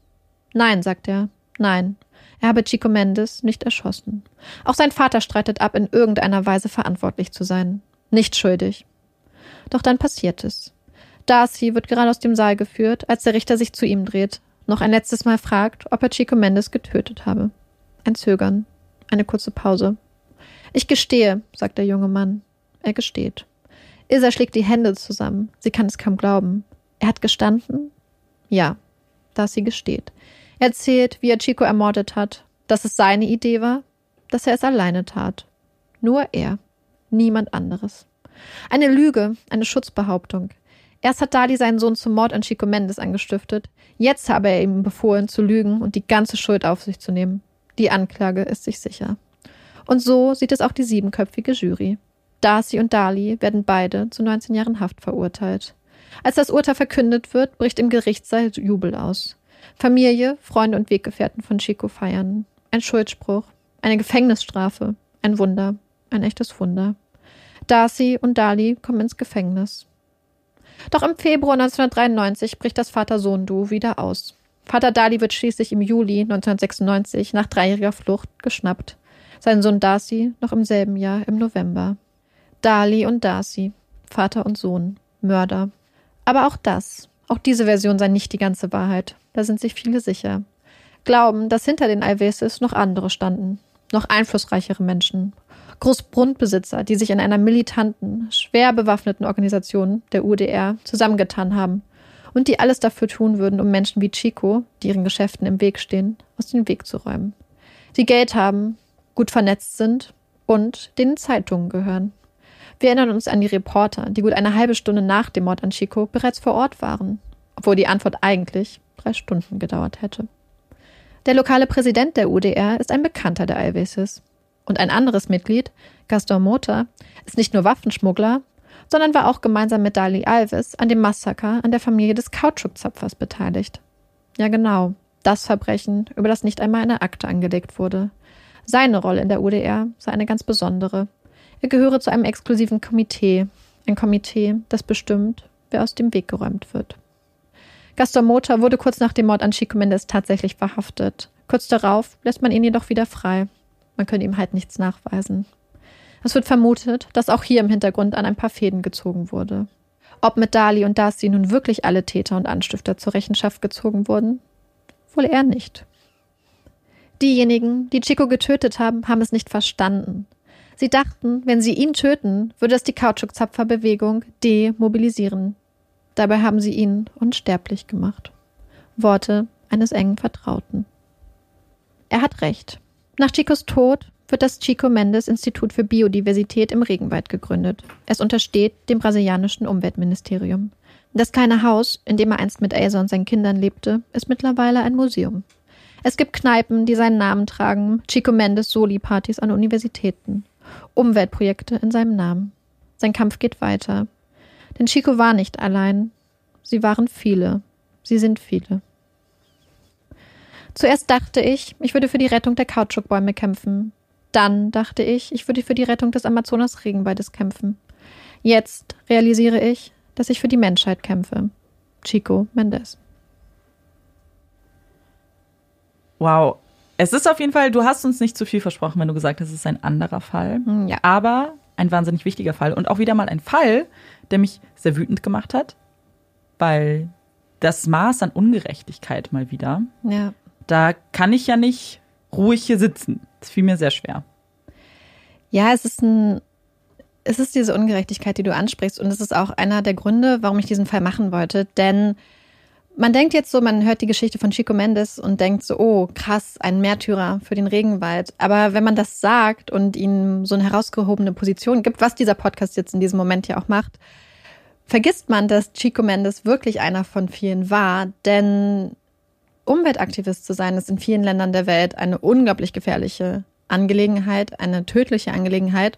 Nein, sagt er, nein, er habe Chico Mendes nicht erschossen. Auch sein Vater streitet ab, in irgendeiner Weise verantwortlich zu sein. Nicht schuldig. Doch dann passiert es. Darcy wird gerade aus dem Saal geführt, als der Richter sich zu ihm dreht, noch ein letztes Mal fragt, ob er Chico Mendes getötet habe. Ein Zögern. Eine kurze Pause. Ich gestehe, sagt der junge Mann. Er gesteht. Ilsa schlägt die Hände zusammen. Sie kann es kaum glauben. Er hat gestanden? Ja. Darcy gesteht. Er erzählt, wie er Chico ermordet hat, dass es seine Idee war, dass er es alleine tat. Nur er, niemand anderes. Eine Lüge, eine Schutzbehauptung. Erst hat Dali seinen Sohn zum Mord an Chico Mendes angestiftet. Jetzt habe er ihm befohlen, zu lügen und die ganze Schuld auf sich zu nehmen. Die Anklage ist sich sicher. Und so sieht es auch die siebenköpfige Jury. Darcy und Dali werden beide zu 19 Jahren Haft verurteilt. Als das Urteil verkündet wird, bricht im Gerichtssaal Jubel aus. Familie, Freunde und Weggefährten von Chico feiern. Ein Schuldspruch, eine Gefängnisstrafe, ein Wunder, ein echtes Wunder. Darcy und Dali kommen ins Gefängnis. Doch im Februar 1993 bricht das Vater-Sohn-Duo wieder aus. Vater Dali wird schließlich im Juli 1996 nach dreijähriger Flucht geschnappt. Sein Sohn Darcy noch im selben Jahr im November. Dali und Darcy, Vater und Sohn, Mörder. Aber auch das, auch diese Version sei nicht die ganze Wahrheit. Da sind sich viele sicher. Glauben, dass hinter den Alveses noch andere standen. Noch einflussreichere Menschen. Großgrundbesitzer, die sich in einer militanten, schwer bewaffneten Organisation der UDR zusammengetan haben und die alles dafür tun würden, um Menschen wie Chico, die ihren Geschäften im Weg stehen, aus dem Weg zu räumen. Die Geld haben, gut vernetzt sind und denen Zeitungen gehören. Wir erinnern uns an die Reporter, die gut eine halbe Stunde nach dem Mord an Chico bereits vor Ort waren, obwohl die Antwort eigentlich drei Stunden gedauert hätte. Der lokale Präsident der UDR ist ein Bekannter der Alveses. Und ein anderes Mitglied, Gaston Mota, ist nicht nur Waffenschmuggler, sondern war auch gemeinsam mit Dali Alves an dem Massaker an der Familie des Kautschukzapfers beteiligt. Ja genau, das Verbrechen, über das nicht einmal eine Akte angelegt wurde. Seine Rolle in der UDR sei eine ganz besondere. Er gehöre zu einem exklusiven Komitee, ein Komitee, das bestimmt, wer aus dem Weg geräumt wird. Gaston Mota wurde kurz nach dem Mord an Chico Mendes tatsächlich verhaftet. Kurz darauf lässt man ihn jedoch wieder frei. Man könnte ihm halt nichts nachweisen. Es wird vermutet, dass auch hier im Hintergrund an ein paar Fäden gezogen wurde. Ob mit Dali und Darcy nun wirklich alle Täter und Anstifter zur Rechenschaft gezogen wurden? Wohl eher nicht. Diejenigen, die Chico getötet haben, haben es nicht verstanden. Sie dachten, wenn sie ihn töten, würde es die Kautschukzapferbewegung demobilisieren. Dabei haben sie ihn unsterblich gemacht. Worte eines engen Vertrauten. Er hat recht. Nach Chicos Tod wird das Chico Mendes Institut für Biodiversität im Regenwald gegründet. Es untersteht dem brasilianischen Umweltministerium. Das kleine Haus, in dem er einst mit Elsa und seinen Kindern lebte, ist mittlerweile ein Museum. Es gibt Kneipen, die seinen Namen tragen, Chico Mendes Soli-Partys an Universitäten. Umweltprojekte in seinem Namen. Sein Kampf geht weiter. Denn Chico war nicht allein. Sie waren viele. Sie sind viele. Zuerst dachte ich, ich würde für die Rettung der Kautschukbäume kämpfen. Dann dachte ich, ich würde für die Rettung des Amazonas-Regenwaldes kämpfen. Jetzt realisiere ich, dass ich für die Menschheit kämpfe. Chico Mendes. Wow, es ist auf jeden Fall, du hast uns nicht zu viel versprochen, wenn du gesagt hast, es ist ein anderer Fall. Hm, ja. Aber ein wahnsinnig wichtiger Fall. Und auch wieder mal ein Fall, der mich sehr wütend gemacht hat, weil das Maß an Ungerechtigkeit mal wieder, Ja. Da kann ich ja nicht ruhig hier sitzen. Das fiel mir sehr schwer. Ja, es ist ein, es ist diese Ungerechtigkeit, die du ansprichst. Und es ist auch einer der Gründe, warum ich diesen Fall machen wollte. Denn man denkt jetzt so, man hört die Geschichte von Chico Mendes und denkt so, oh, krass, ein Märtyrer für den Regenwald. Aber wenn man das sagt und ihm so eine herausgehobene Position gibt, was dieser Podcast jetzt in diesem Moment ja auch macht, vergisst man, dass Chico Mendes wirklich einer von vielen war. Denn Umweltaktivist zu sein, ist in vielen Ländern der Welt eine unglaublich gefährliche Angelegenheit, eine tödliche Angelegenheit.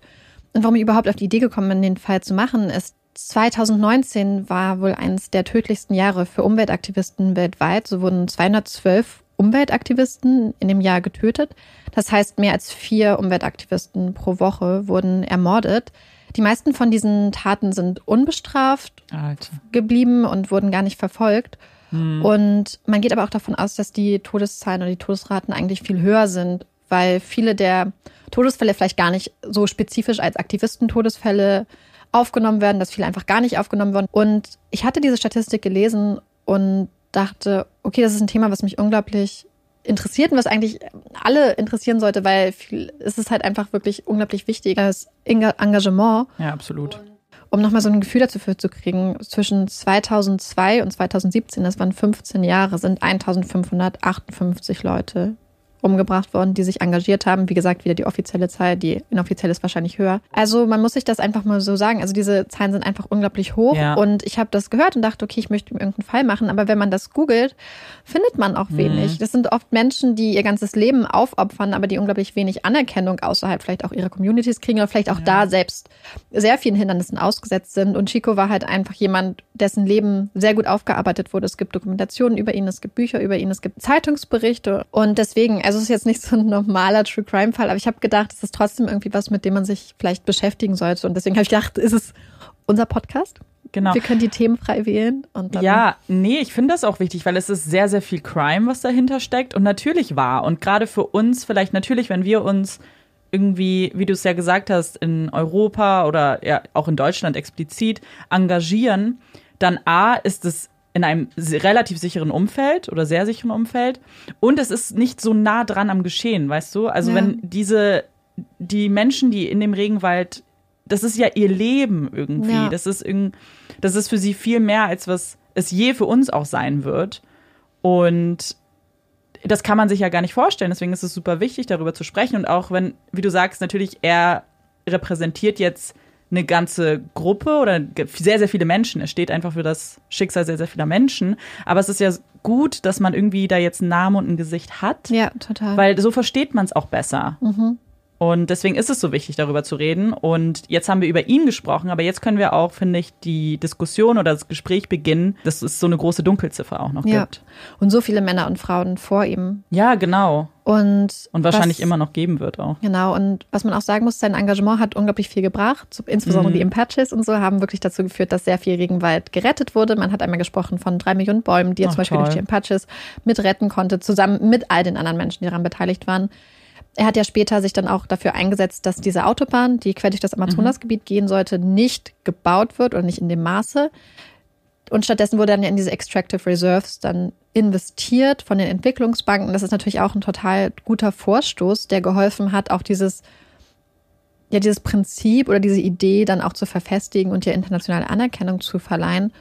Und warum ich überhaupt auf die Idee gekommen bin, den Fall zu machen, ist, 2019 war wohl eines der tödlichsten Jahre für Umweltaktivisten weltweit. So wurden 212 Umweltaktivisten in dem Jahr getötet. Das heißt, mehr als vier Umweltaktivisten pro Woche wurden ermordet. Die meisten von diesen Taten sind unbestraft Alter. geblieben und wurden gar nicht verfolgt. Und man geht aber auch davon aus, dass die Todeszahlen oder die Todesraten eigentlich viel höher sind, weil viele der Todesfälle vielleicht gar nicht so spezifisch als Aktivisten-Todesfälle aufgenommen werden, dass viele einfach gar nicht aufgenommen wurden. Und ich hatte diese Statistik gelesen und dachte, okay, das ist ein Thema, was mich unglaublich interessiert und was eigentlich alle interessieren sollte, weil viel, es ist halt einfach wirklich unglaublich wichtig, das Enga- Engagement Ja, absolut. Um nochmal so ein Gefühl dafür zu kriegen, zwischen 2002 und 2017, das waren 15 Jahre, sind 1558 Leute umgebracht worden, die sich engagiert haben. Wie gesagt, wieder die offizielle Zahl, die inoffizielle ist wahrscheinlich höher. Also man muss sich das einfach mal so sagen. Also diese Zahlen sind einfach unglaublich hoch. Ja. Und ich habe das gehört und dachte, okay, ich möchte irgendeinen Fall machen. Aber wenn man das googelt, findet man auch wenig. Das sind oft Menschen, die ihr ganzes Leben aufopfern, aber die unglaublich wenig Anerkennung außerhalb vielleicht auch ihrer Communities kriegen oder vielleicht auch da selbst sehr vielen Hindernissen ausgesetzt sind. Und Chico war halt einfach jemand, dessen Leben sehr gut aufgearbeitet wurde. Es gibt Dokumentationen über ihn, es gibt Bücher über ihn, es gibt Zeitungsberichte. Und deswegen, also es ist jetzt nicht so ein normaler True Crime Fall, aber ich habe gedacht, es ist trotzdem irgendwie was, mit dem man sich vielleicht beschäftigen sollte. Und deswegen habe ich gedacht, ist es unser Podcast? Genau. Wir können die Themen frei wählen und dann Ja, nee, ich finde das auch wichtig, weil es ist sehr, sehr viel Crime, was dahinter steckt und natürlich wahr. Und gerade für uns, vielleicht natürlich, wenn wir uns irgendwie, wie du es ja gesagt hast, in Europa oder ja auch in Deutschland explizit engagieren, dann A, ist es in einem relativ sicheren Umfeld oder sehr sicheren Umfeld und es ist nicht so nah dran am Geschehen, weißt du? Also Ja. wenn diese, die Menschen, die in dem Regenwald, das ist ja ihr Leben irgendwie, Ja. das ist irgend, das ist für sie viel mehr, als was es je für uns auch sein wird. Und das kann man sich ja gar nicht vorstellen. Deswegen ist es super wichtig, darüber zu sprechen. Und auch wenn, wie du sagst, natürlich er repräsentiert jetzt eine ganze Gruppe oder sehr, sehr viele Menschen. Er steht einfach für das Schicksal sehr, sehr vieler Menschen. Aber es ist ja gut, dass man irgendwie da jetzt einen Namen und ein Gesicht hat, Ja, total. weil so versteht man es auch besser. Und deswegen ist es so wichtig, darüber zu reden. Und jetzt haben wir über ihn gesprochen, aber jetzt können wir auch, finde ich, die Diskussion oder das Gespräch beginnen, dass es so eine große Dunkelziffer auch noch ja. gibt. Und so viele Männer und Frauen vor ihm. Ja, genau. Und, Und wahrscheinlich was, immer noch geben wird auch. Genau, und was man auch sagen muss, sein Engagement hat unglaublich viel gebracht. So, Insbesondere Mhm. die Apaches und so haben wirklich dazu geführt, dass sehr viel Regenwald gerettet wurde. Man hat einmal gesprochen von drei Millionen Bäumen, die er Ach, zum Beispiel toll. durch die Apaches mit retten konnte, zusammen mit all den anderen Menschen, die daran beteiligt waren. Er hat ja später sich dann auch dafür eingesetzt, dass diese Autobahn, die quer durch das Amazonasgebiet gehen sollte, nicht gebaut wird oder nicht in dem Maße. Und stattdessen wurde dann ja in diese Extractive Reserves dann investiert von den Entwicklungsbanken. Das ist natürlich auch ein total guter Vorstoß, der geholfen hat, auch dieses, ja, dieses Prinzip oder diese Idee dann auch zu verfestigen und ihr internationale Anerkennung zu verleihen.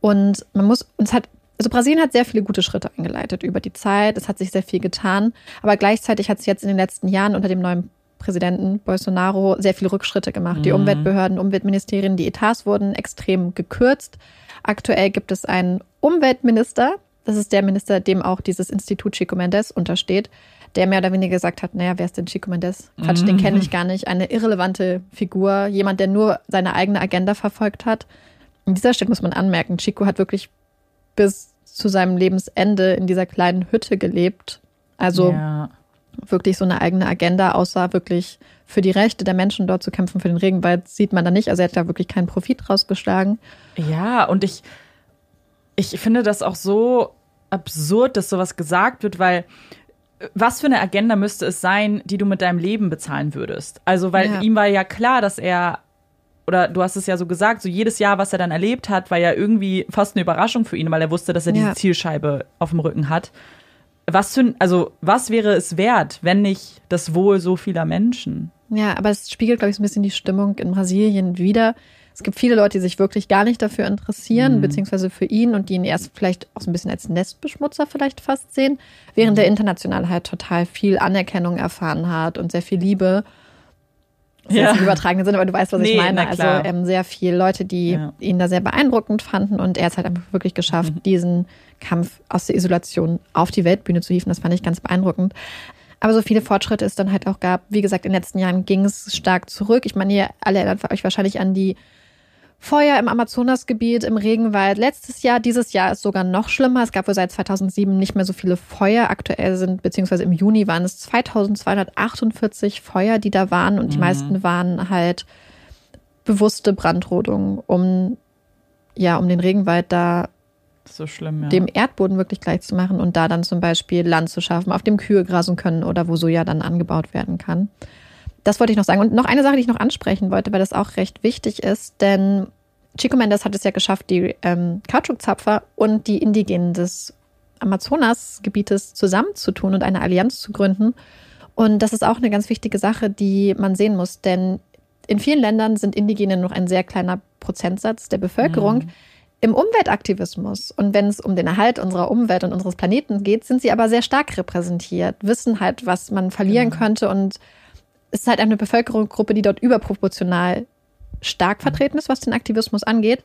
Und man muss, uns hat, also Brasilien hat sehr viele gute Schritte eingeleitet über die Zeit. Es hat sich sehr viel getan. Aber gleichzeitig hat es jetzt in den letzten Jahren unter dem neuen Präsidenten Bolsonaro sehr viele Rückschritte gemacht. Die Mhm. Umweltbehörden, Umweltministerien, die Etats wurden extrem gekürzt. Aktuell gibt es einen Umweltminister. Das ist der Minister, dem auch dieses Institut Chico Mendes untersteht, der mehr oder weniger gesagt hat, naja, wer ist denn Chico Mendes? Quatsch, den kenne ich gar nicht. Eine irrelevante Figur, jemand, der nur seine eigene Agenda verfolgt hat. An dieser Stelle muss man anmerken, Chico hat wirklich bis zu seinem Lebensende in dieser kleinen Hütte gelebt. Also ja. wirklich so eine eigene Agenda, außer wirklich für die Rechte der Menschen dort zu kämpfen, für den Regenwald, sieht man da nicht. Also er hat da wirklich keinen Profit rausgeschlagen. ja, und ich, ich finde das auch so absurd, dass sowas gesagt wird, weil äh, was für eine Agenda müsste es sein, die du mit deinem Leben bezahlen würdest? Also, weil Ja. ihm war ja klar, dass er, oder du hast es ja so gesagt, so jedes Jahr, was er dann erlebt hat, war ja irgendwie fast eine Überraschung für ihn, weil er wusste, dass er Ja. diese Zielscheibe auf dem Rücken hat. Was für, also, was wäre es wert, wenn nicht das Wohl so vieler Menschen? Ja, aber es spiegelt, glaube ich, so ein bisschen die Stimmung in Brasilien wider. Es gibt viele Leute, die sich wirklich gar nicht dafür interessieren, beziehungsweise für ihn und die ihn erst vielleicht auch so ein bisschen als Nestbeschmutzer vielleicht fast sehen, während der international halt total viel Anerkennung erfahren hat und sehr viel Liebe. Das ist Ja. jetzt im übertragenen Sinne, aber du weißt, was ich Nee, meine. na Also ähm, sehr viele Leute, die Ja. ihn da sehr beeindruckend fanden und er hat es halt einfach wirklich geschafft, Mhm. diesen Kampf aus der Isolation auf die Weltbühne zu hieven. Das fand ich ganz beeindruckend. Aber so viele Fortschritte es dann halt auch gab. Wie gesagt, in den letzten Jahren ging es stark zurück. Ich meine, ihr alle erinnert euch wahrscheinlich an die Feuer im Amazonasgebiet, im Regenwald. Letztes Jahr, dieses Jahr ist sogar noch schlimmer. Es gab wohl seit 2007 nicht mehr so viele Feuer. Aktuell sind, beziehungsweise im Juni waren es 2248 Feuer, die da waren. Und die meisten waren halt bewusste Brandrodungen, um, ja, um den Regenwald da so schlimm, ja. dem Erdboden wirklich gleich zu machen und da dann zum Beispiel Land zu schaffen, auf dem Kühe grasen können oder wo Soja dann angebaut werden kann. Das wollte ich noch sagen. Und noch eine Sache, die ich noch ansprechen wollte, weil das auch recht wichtig ist, denn Chico Mendes hat es ja geschafft, die ähm, Kautschukzapfer und die Indigenen des Amazonasgebietes zusammenzutun und eine Allianz zu gründen. Und das ist auch eine ganz wichtige Sache, die man sehen muss, denn in vielen Ländern sind Indigene noch ein sehr kleiner Prozentsatz der Bevölkerung. Im Umweltaktivismus und wenn es um den Erhalt unserer Umwelt und unseres Planeten geht, sind sie aber sehr stark repräsentiert, wissen halt, was man verlieren Genau. könnte und ist halt eine Bevölkerungsgruppe, die dort überproportional stark Mhm. vertreten ist, was den Aktivismus angeht.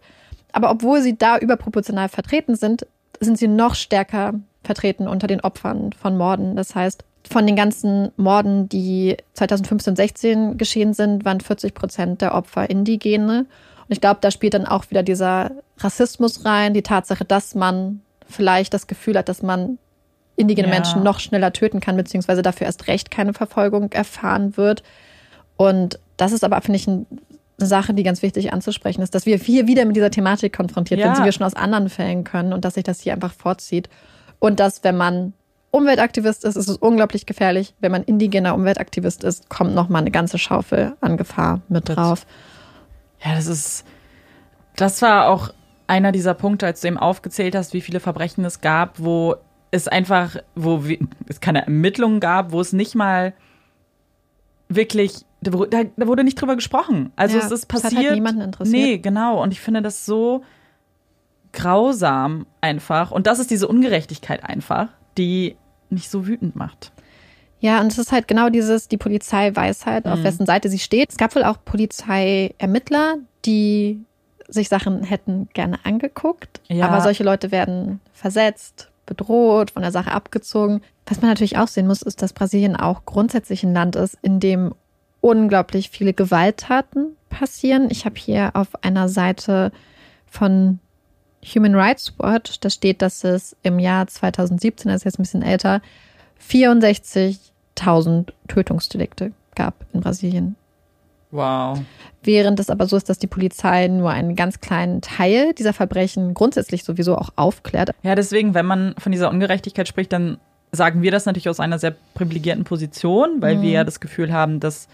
Aber obwohl sie da überproportional vertreten sind, sind sie noch stärker vertreten unter den Opfern von Morden. Das heißt, von den ganzen Morden, die 2015-16 geschehen sind, waren 40 Prozent der Opfer Indigene. Und ich glaube, da spielt dann auch wieder dieser Rassismus rein, die Tatsache, dass man vielleicht das Gefühl hat, dass man indigene Ja. Menschen noch schneller töten kann, beziehungsweise dafür erst recht keine Verfolgung erfahren wird. Und das ist aber, finde ich, ein, eine Sache, die ganz wichtig anzusprechen ist, dass wir hier wieder mit dieser Thematik konfrontiert Ja. sind, die wir schon aus anderen Fällen können und dass sich das hier einfach vorzieht. Und dass, wenn man Umweltaktivist ist, ist es unglaublich gefährlich. Wenn man indigener Umweltaktivist ist, kommt noch mal eine ganze Schaufel an Gefahr mit drauf. Ja, das ist. Das war auch einer dieser Punkte, als du eben aufgezählt hast, wie viele Verbrechen es gab, wo es einfach, wo es keine Ermittlungen gab, wo es nicht mal wirklich, da, da, wurde nicht drüber gesprochen. Also Ja, es ist es hat halt passiert. niemanden interessiert. Nee, genau. Und ich finde das so grausam einfach. Und das ist diese Ungerechtigkeit einfach, die mich so wütend macht. Ja, und es ist halt genau dieses, die Polizei weiß halt, auf Mhm. wessen Seite sie steht. Es gab wohl auch Polizeiermittler, die sich Sachen hätten gerne angeguckt. Ja. Aber solche Leute werden versetzt, bedroht, von der Sache abgezogen. Was man natürlich auch sehen muss, ist, dass Brasilien auch grundsätzlich ein Land ist, in dem unglaublich viele Gewalttaten passieren. Ich habe hier auf einer Seite von Human Rights Watch, da steht, dass es im Jahr 2017, das ist jetzt ein bisschen älter, 64.000 Tötungsdelikte gab in Brasilien. Wow. Während es aber so ist, dass die Polizei nur einen ganz kleinen Teil dieser Verbrechen grundsätzlich sowieso auch aufklärt. Ja, deswegen, wenn man von dieser Ungerechtigkeit spricht, dann sagen wir das natürlich aus einer sehr privilegierten Position, weil wir ja das Gefühl haben, dass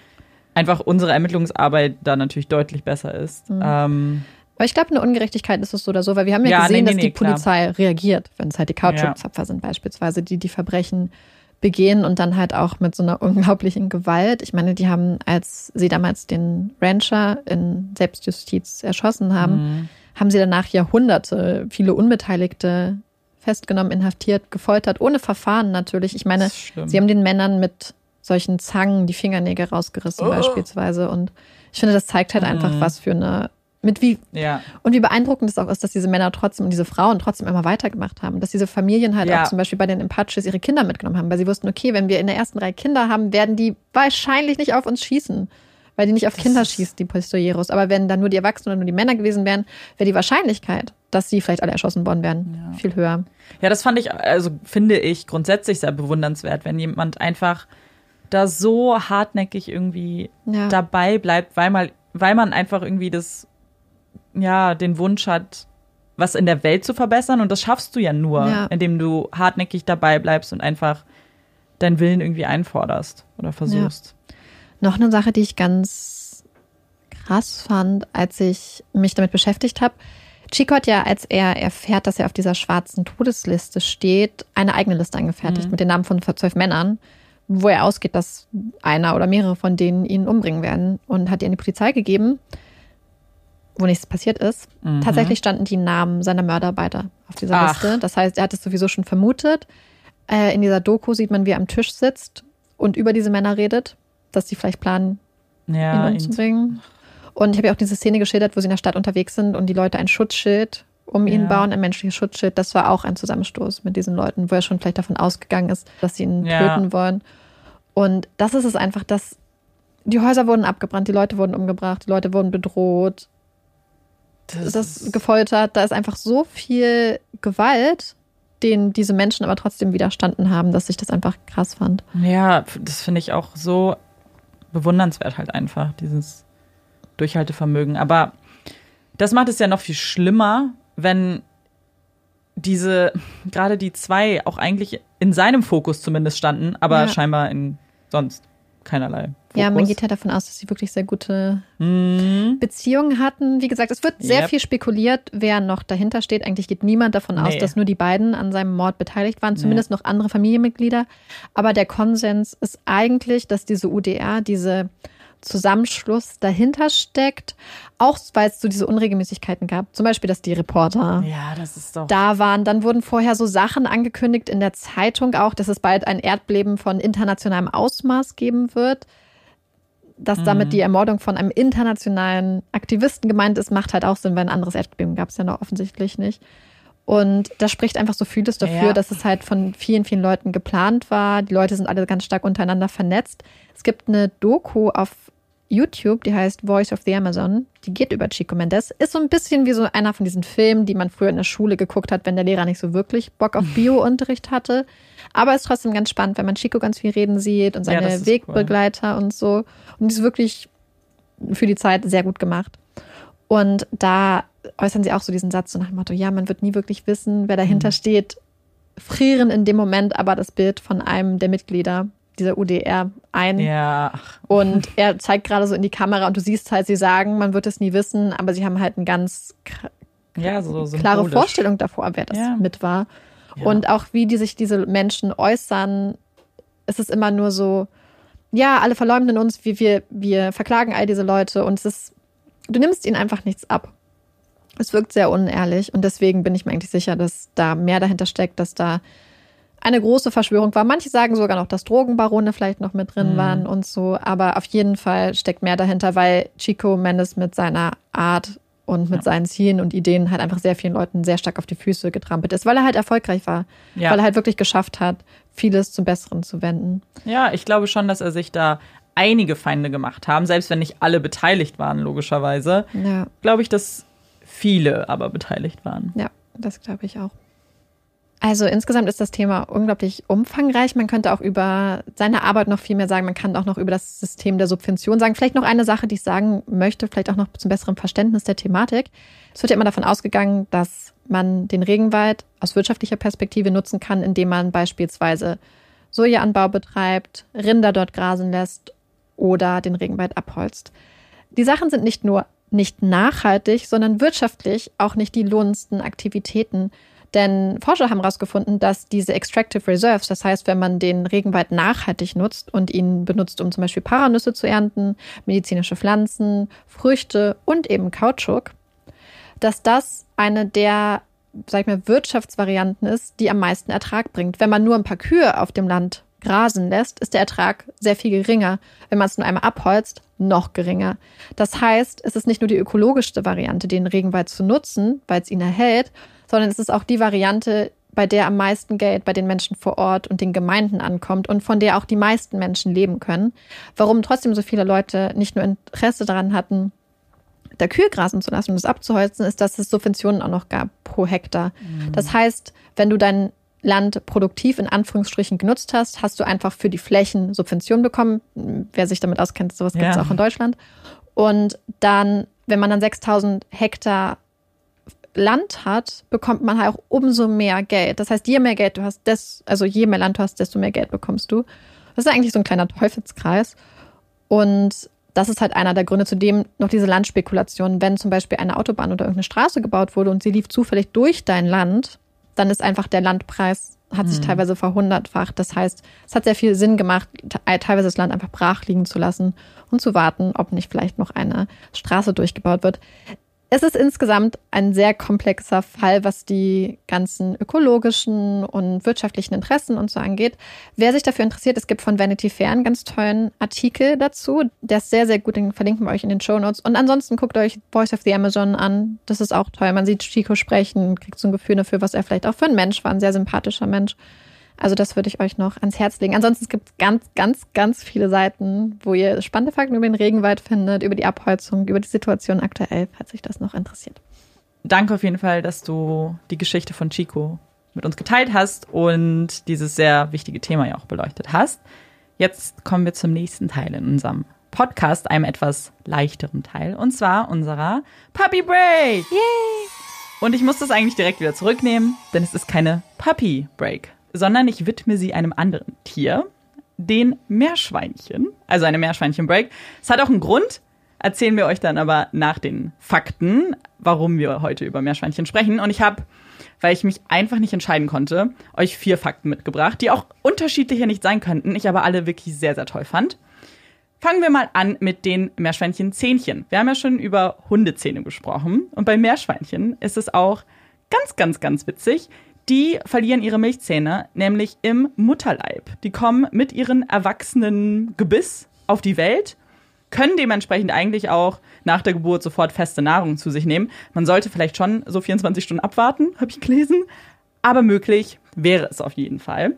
einfach unsere Ermittlungsarbeit da natürlich deutlich besser ist. Ähm, Aber ich glaube, eine Ungerechtigkeit ist es so oder so, weil wir haben ja, Ja, gesehen, nee, nee, dass die nee, klar. Polizei reagiert, wenn es halt die Kautschukzapfer sind beispielsweise, die die Verbrechen begehen und dann halt auch mit so einer unglaublichen Gewalt. Ich meine, die haben, als sie damals den Rancher in Selbstjustiz erschossen haben, Mhm. haben sie danach Jahrhunderte viele Unbeteiligte festgenommen, inhaftiert, gefoltert, ohne Verfahren natürlich. Ich meine, sie haben den Männern mit solchen Zangen die Fingernägel rausgerissen Oh. beispielsweise und ich finde, das zeigt halt einfach, Mhm. was für eine mit wie ja. und wie beeindruckend es auch ist, dass diese Männer trotzdem und diese Frauen trotzdem immer weitergemacht haben. Dass diese Familien halt Ja. auch zum Beispiel bei den Apaches ihre Kinder mitgenommen haben, weil sie wussten, okay, wenn wir in der ersten Reihe Kinder haben, werden die wahrscheinlich nicht auf uns schießen. Weil die nicht auf Das Kinder schießen, die Pistoleros. Aber wenn dann nur die Erwachsenen oder nur die Männer gewesen wären, wäre die Wahrscheinlichkeit, dass sie vielleicht alle erschossen worden wären, Ja. viel höher. Ja, das fand ich, also finde ich grundsätzlich sehr bewundernswert, wenn jemand einfach da so hartnäckig irgendwie dabei bleibt, weil man, weil man einfach irgendwie das, ja, den Wunsch hat, was in der Welt zu verbessern. Und das schaffst du ja nur, Ja. indem du hartnäckig dabei bleibst und einfach deinen Willen irgendwie einforderst oder versuchst. Noch eine Sache, die ich ganz krass fand, als ich mich damit beschäftigt habe. Chico hat ja, als er erfährt, dass er auf dieser schwarzen Todesliste steht, eine eigene Liste angefertigt Mhm. mit den Namen von zwölf Männern, wo er ausgeht, dass einer oder mehrere von denen ihn umbringen werden und hat die an die Polizei gegeben, wo nichts passiert ist. Mhm. Tatsächlich standen die Namen seiner Mörder beide auf dieser Ach. Liste. Das heißt, er hat es sowieso schon vermutet. Äh, in dieser Doku sieht man, wie er am Tisch sitzt und über diese Männer redet, dass sie vielleicht planen, Ja, ihn ihn- umzubringen. Und ich habe ja auch diese Szene geschildert, wo sie in der Stadt unterwegs sind und die Leute ein Schutzschild um ihn Ja. bauen, ein menschliches Schutzschild. Das war auch ein Zusammenstoß mit diesen Leuten, wo er schon vielleicht davon ausgegangen ist, dass sie ihn Ja. töten wollen. Und das ist es einfach, dass die Häuser wurden abgebrannt, die Leute wurden umgebracht, die Leute wurden bedroht, das ist- gefoltert. Da ist einfach so viel Gewalt, denen diese Menschen aber trotzdem widerstanden haben, dass ich das einfach krass fand. Ja, das finde ich auch so bewundernswert halt einfach, dieses Durchhaltevermögen. Aber das macht es ja noch viel schlimmer, wenn diese, gerade die zwei auch eigentlich in seinem Fokus zumindest standen, aber Ja. scheinbar in sonst keinerlei Fokus. Ja, man geht ja davon aus, dass sie wirklich sehr gute Mhm. Beziehungen hatten. Wie gesagt, es wird sehr Yep. viel spekuliert, wer noch dahinter steht. Eigentlich geht niemand davon aus, Nee. dass nur die beiden an seinem Mord beteiligt waren, zumindest noch andere Familienmitglieder. Aber der Konsens ist eigentlich, dass diese UDR, diese Zusammenschluss dahinter steckt. Auch weil es so diese Unregelmäßigkeiten gab. Zum Beispiel, dass die Reporter Ja, das da waren. Dann wurden vorher so Sachen angekündigt in der Zeitung auch, dass es bald ein Erdbeben von internationalem Ausmaß geben wird. Dass damit die Ermordung von einem internationalen Aktivisten gemeint ist, macht halt auch Sinn, weil ein anderes Erdbeben gab es ja noch offensichtlich nicht. Und da spricht einfach so vieles dafür, Ja. dass es halt von vielen, vielen Leuten geplant war. Die Leute sind alle ganz stark untereinander vernetzt. Es gibt eine Doku auf YouTube, die heißt Voice of the Amazon. Die geht über Chico Mendes. Ist so ein bisschen wie so einer von diesen Filmen, die man früher in der Schule geguckt hat, wenn der Lehrer nicht so wirklich Bock auf Bio-Unterricht hatte. Aber ist trotzdem ganz spannend, wenn man Chico ganz viel reden sieht und Ja, seine ist Wegbegleiter und so. Und die ist wirklich für die Zeit sehr gut gemacht. Und da äußern sie auch so diesen Satz so nach dem Motto, ja, man wird nie wirklich wissen, wer dahinter steht. Frieren in dem Moment aber das Bild von einem der Mitglieder dieser UDR ein. Ja, Und er zeigt gerade so in die Kamera und du siehst halt, sie sagen, man wird es nie wissen, aber sie haben halt eine ganz ja, so klare. Vorstellung davor, wer das Ja. mit war. Ja. Und auch wie die sich diese Menschen äußern, ist es immer nur so, ja, alle verleumden uns, wir, wir, wir verklagen all diese Leute und es ist, du nimmst ihnen einfach nichts ab. Es wirkt sehr unehrlich und deswegen bin ich mir eigentlich sicher, dass da mehr dahinter steckt, dass da eine große Verschwörung war. Manche sagen sogar noch, dass Drogenbarone vielleicht noch mit drin Mhm. waren und so, aber auf jeden Fall steckt mehr dahinter, weil Chico Mendes mit seiner Art und mit Ja. seinen Zielen und Ideen halt einfach sehr vielen Leuten sehr stark auf die Füße getrampelt ist, weil er halt erfolgreich war, Ja. weil er halt wirklich geschafft hat, vieles zum Besseren zu wenden. Ja, ich glaube schon, dass er sich da einige Feinde gemacht haben, selbst wenn nicht alle beteiligt waren, logischerweise. Ja, Glaube ich, dass viele aber beteiligt waren. ja, das glaube ich auch. Also insgesamt ist das Thema unglaublich umfangreich. Man könnte auch über seine Arbeit noch viel mehr sagen. Man kann auch noch über das System der Subvention sagen. Vielleicht noch eine Sache, die ich sagen möchte, vielleicht auch noch zum besseren Verständnis der Thematik. Es wird ja immer davon ausgegangen, dass man den Regenwald aus wirtschaftlicher Perspektive nutzen kann, indem man beispielsweise Sojaanbau betreibt, Rinder dort grasen lässt oder den Regenwald abholzt. Die Sachen sind nicht nur nicht nachhaltig, sondern wirtschaftlich auch nicht die lohnendsten Aktivitäten. Denn Forscher haben herausgefunden, dass diese Extractive Reserves, das heißt, wenn man den Regenwald nachhaltig nutzt und ihn benutzt, um zum Beispiel Paranüsse zu ernten, medizinische Pflanzen, Früchte und eben Kautschuk, dass das eine der, sag ich mal, Wirtschaftsvarianten ist, die am meisten Ertrag bringt. Wenn man nur ein paar Kühe auf dem Land grasen lässt, ist der Ertrag sehr viel geringer. Wenn man es nur einmal abholzt, noch geringer. Das heißt, es ist nicht nur die ökologischste Variante, den Regenwald zu nutzen, weil es ihn erhält, sondern es ist auch die Variante, bei der am meisten Geld bei den Menschen vor Ort und den Gemeinden ankommt und von der auch die meisten Menschen leben können. Warum trotzdem so viele Leute nicht nur Interesse daran hatten, da Kühe grasen zu lassen und es abzuholzen, ist, dass es Subventionen auch noch gab pro Hektar. Das heißt, wenn du dein Land produktiv in Anführungsstrichen genutzt hast, hast du einfach für die Flächen Subventionen bekommen. Wer sich damit auskennt, sowas gibt es auch in Deutschland. Und dann, wenn man dann 6000 Hektar Land hat, bekommt man halt auch umso mehr Geld. Das heißt, je mehr Geld du hast, des, also je mehr Land du hast, desto mehr Geld bekommst du. Das ist eigentlich so ein kleiner Teufelskreis. Und das ist halt einer der Gründe, zu dem noch diese Landspekulation, wenn zum Beispiel eine Autobahn oder irgendeine Straße gebaut wurde und sie lief zufällig durch dein Land, dann ist einfach der Landpreis, hat sich teilweise verhundertfacht. Das heißt, es hat sehr viel Sinn gemacht, te- teilweise das Land einfach brach liegen zu lassen und zu warten, ob nicht vielleicht noch eine Straße durchgebaut wird. Es ist insgesamt ein sehr komplexer Fall, was die ganzen ökologischen und wirtschaftlichen Interessen und so angeht. Wer sich dafür interessiert, es gibt von Vanity Fair einen ganz tollen Artikel dazu. Der ist sehr, sehr gut, den verlinken wir euch in den Show Notes. Und ansonsten guckt euch Voice of the Amazon an. Das ist auch toll. Man sieht Chico sprechen, kriegt so ein Gefühl dafür, was er vielleicht auch für ein Mensch war. Ein sehr sympathischer Mensch. Also das würde ich euch noch ans Herz legen. Ansonsten gibt es ganz, ganz, ganz viele Seiten, wo ihr spannende Fakten über den Regenwald findet, über die Abholzung, über die Situation aktuell, falls euch das noch interessiert. Danke auf jeden Fall, dass du die Geschichte von Chico mit uns geteilt hast und dieses sehr wichtige Thema ja auch beleuchtet hast. Jetzt kommen wir zum nächsten Teil in unserem Podcast, einem etwas leichteren Teil, und zwar unserer Puppy Break. Yay! Und ich muss das eigentlich direkt wieder zurücknehmen, denn es ist keine Puppy Break, sondern ich widme sie einem anderen Tier, den Meerschweinchen, also eine Meerschweinchen-Break. Es hat auch einen Grund, erzählen wir euch dann aber nach den Fakten, warum wir heute über Meerschweinchen sprechen. Und ich habe, weil ich mich einfach nicht entscheiden konnte, euch vier Fakten mitgebracht, die auch unterschiedlicher nicht sein könnten, ich aber alle wirklich sehr, sehr toll fand. Fangen wir mal an mit den Meerschweinchen-Zähnchen. Wir haben ja schon über Hundezähne gesprochen. Und bei Meerschweinchen ist es auch ganz, ganz, ganz witzig. Die verlieren ihre Milchzähne nämlich im Mutterleib. Die kommen mit ihren erwachsenen Gebiss auf die Welt, können dementsprechend eigentlich auch nach der Geburt sofort feste Nahrung zu sich nehmen. Man sollte vielleicht schon so 24 Stunden abwarten, habe ich gelesen. Aber möglich wäre es auf jeden Fall.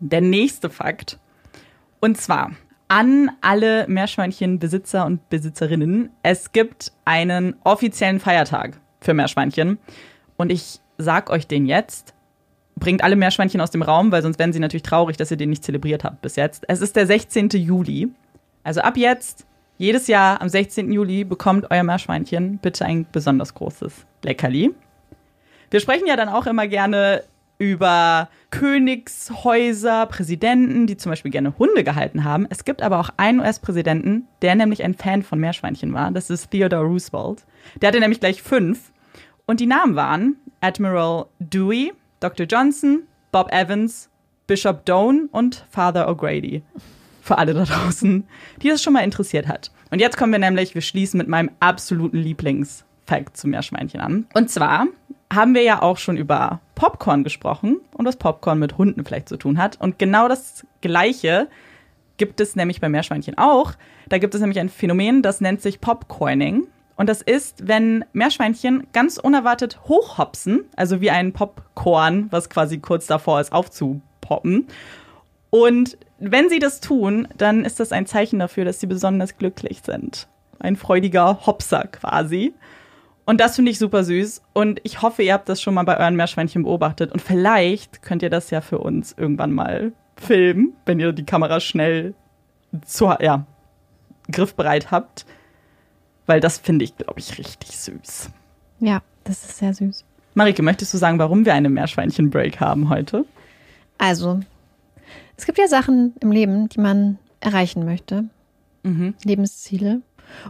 Der nächste Fakt. Und zwar an alle Meerschweinchenbesitzer und Besitzerinnen. Es gibt einen offiziellen Feiertag für Meerschweinchen. Und ich sag euch den jetzt. Bringt alle Meerschweinchen aus dem Raum, weil sonst wären sie natürlich traurig, dass ihr den nicht zelebriert habt bis jetzt. Es ist der 16. Juli. Also ab jetzt, jedes Jahr am 16. Juli, bekommt euer Meerschweinchen bitte ein besonders großes Leckerli. Wir sprechen ja dann auch immer gerne über Königshäuser, Präsidenten, die zum Beispiel gerne Hunde gehalten haben. Es gibt aber auch einen US-Präsidenten, der nämlich ein Fan von Meerschweinchen war. Das ist Theodore Roosevelt. Der hatte nämlich gleich fünf. Und die Namen waren Admiral Dewey, Dr. Johnson, Bob Evans, Bishop Doane und Father O'Grady. Für alle da draußen, die das schon mal interessiert hat. Und jetzt kommen wir nämlich, wir schließen mit meinem absoluten Lieblingsfact zu Meerschweinchen an. Und zwar haben wir ja auch schon über Popcorn gesprochen und was Popcorn mit Hunden vielleicht zu tun hat. Und genau das Gleiche gibt es nämlich bei Meerschweinchen auch. Da gibt es nämlich ein Phänomen, das nennt sich Popcoining. Und das ist, wenn Meerschweinchen ganz unerwartet hochhopsen, also wie ein Popcorn, was quasi kurz davor ist aufzupoppen. Und wenn sie das tun, dann ist das ein Zeichen dafür, dass sie besonders glücklich sind. Ein freudiger Hopser quasi. Und das finde ich super süß. Und ich hoffe, ihr habt das schon mal bei euren Meerschweinchen beobachtet. Und vielleicht könnt ihr das ja für uns irgendwann mal filmen, wenn ihr die Kamera schnell zur, ja, griffbereit habt. Weil das finde ich, glaube ich, richtig süß. Ja, das ist sehr süß. Marike, möchtest du sagen, warum wir eine Meerschweinchen-Break haben heute? Also, es gibt ja Sachen im Leben, die man erreichen möchte. Mhm. Lebensziele.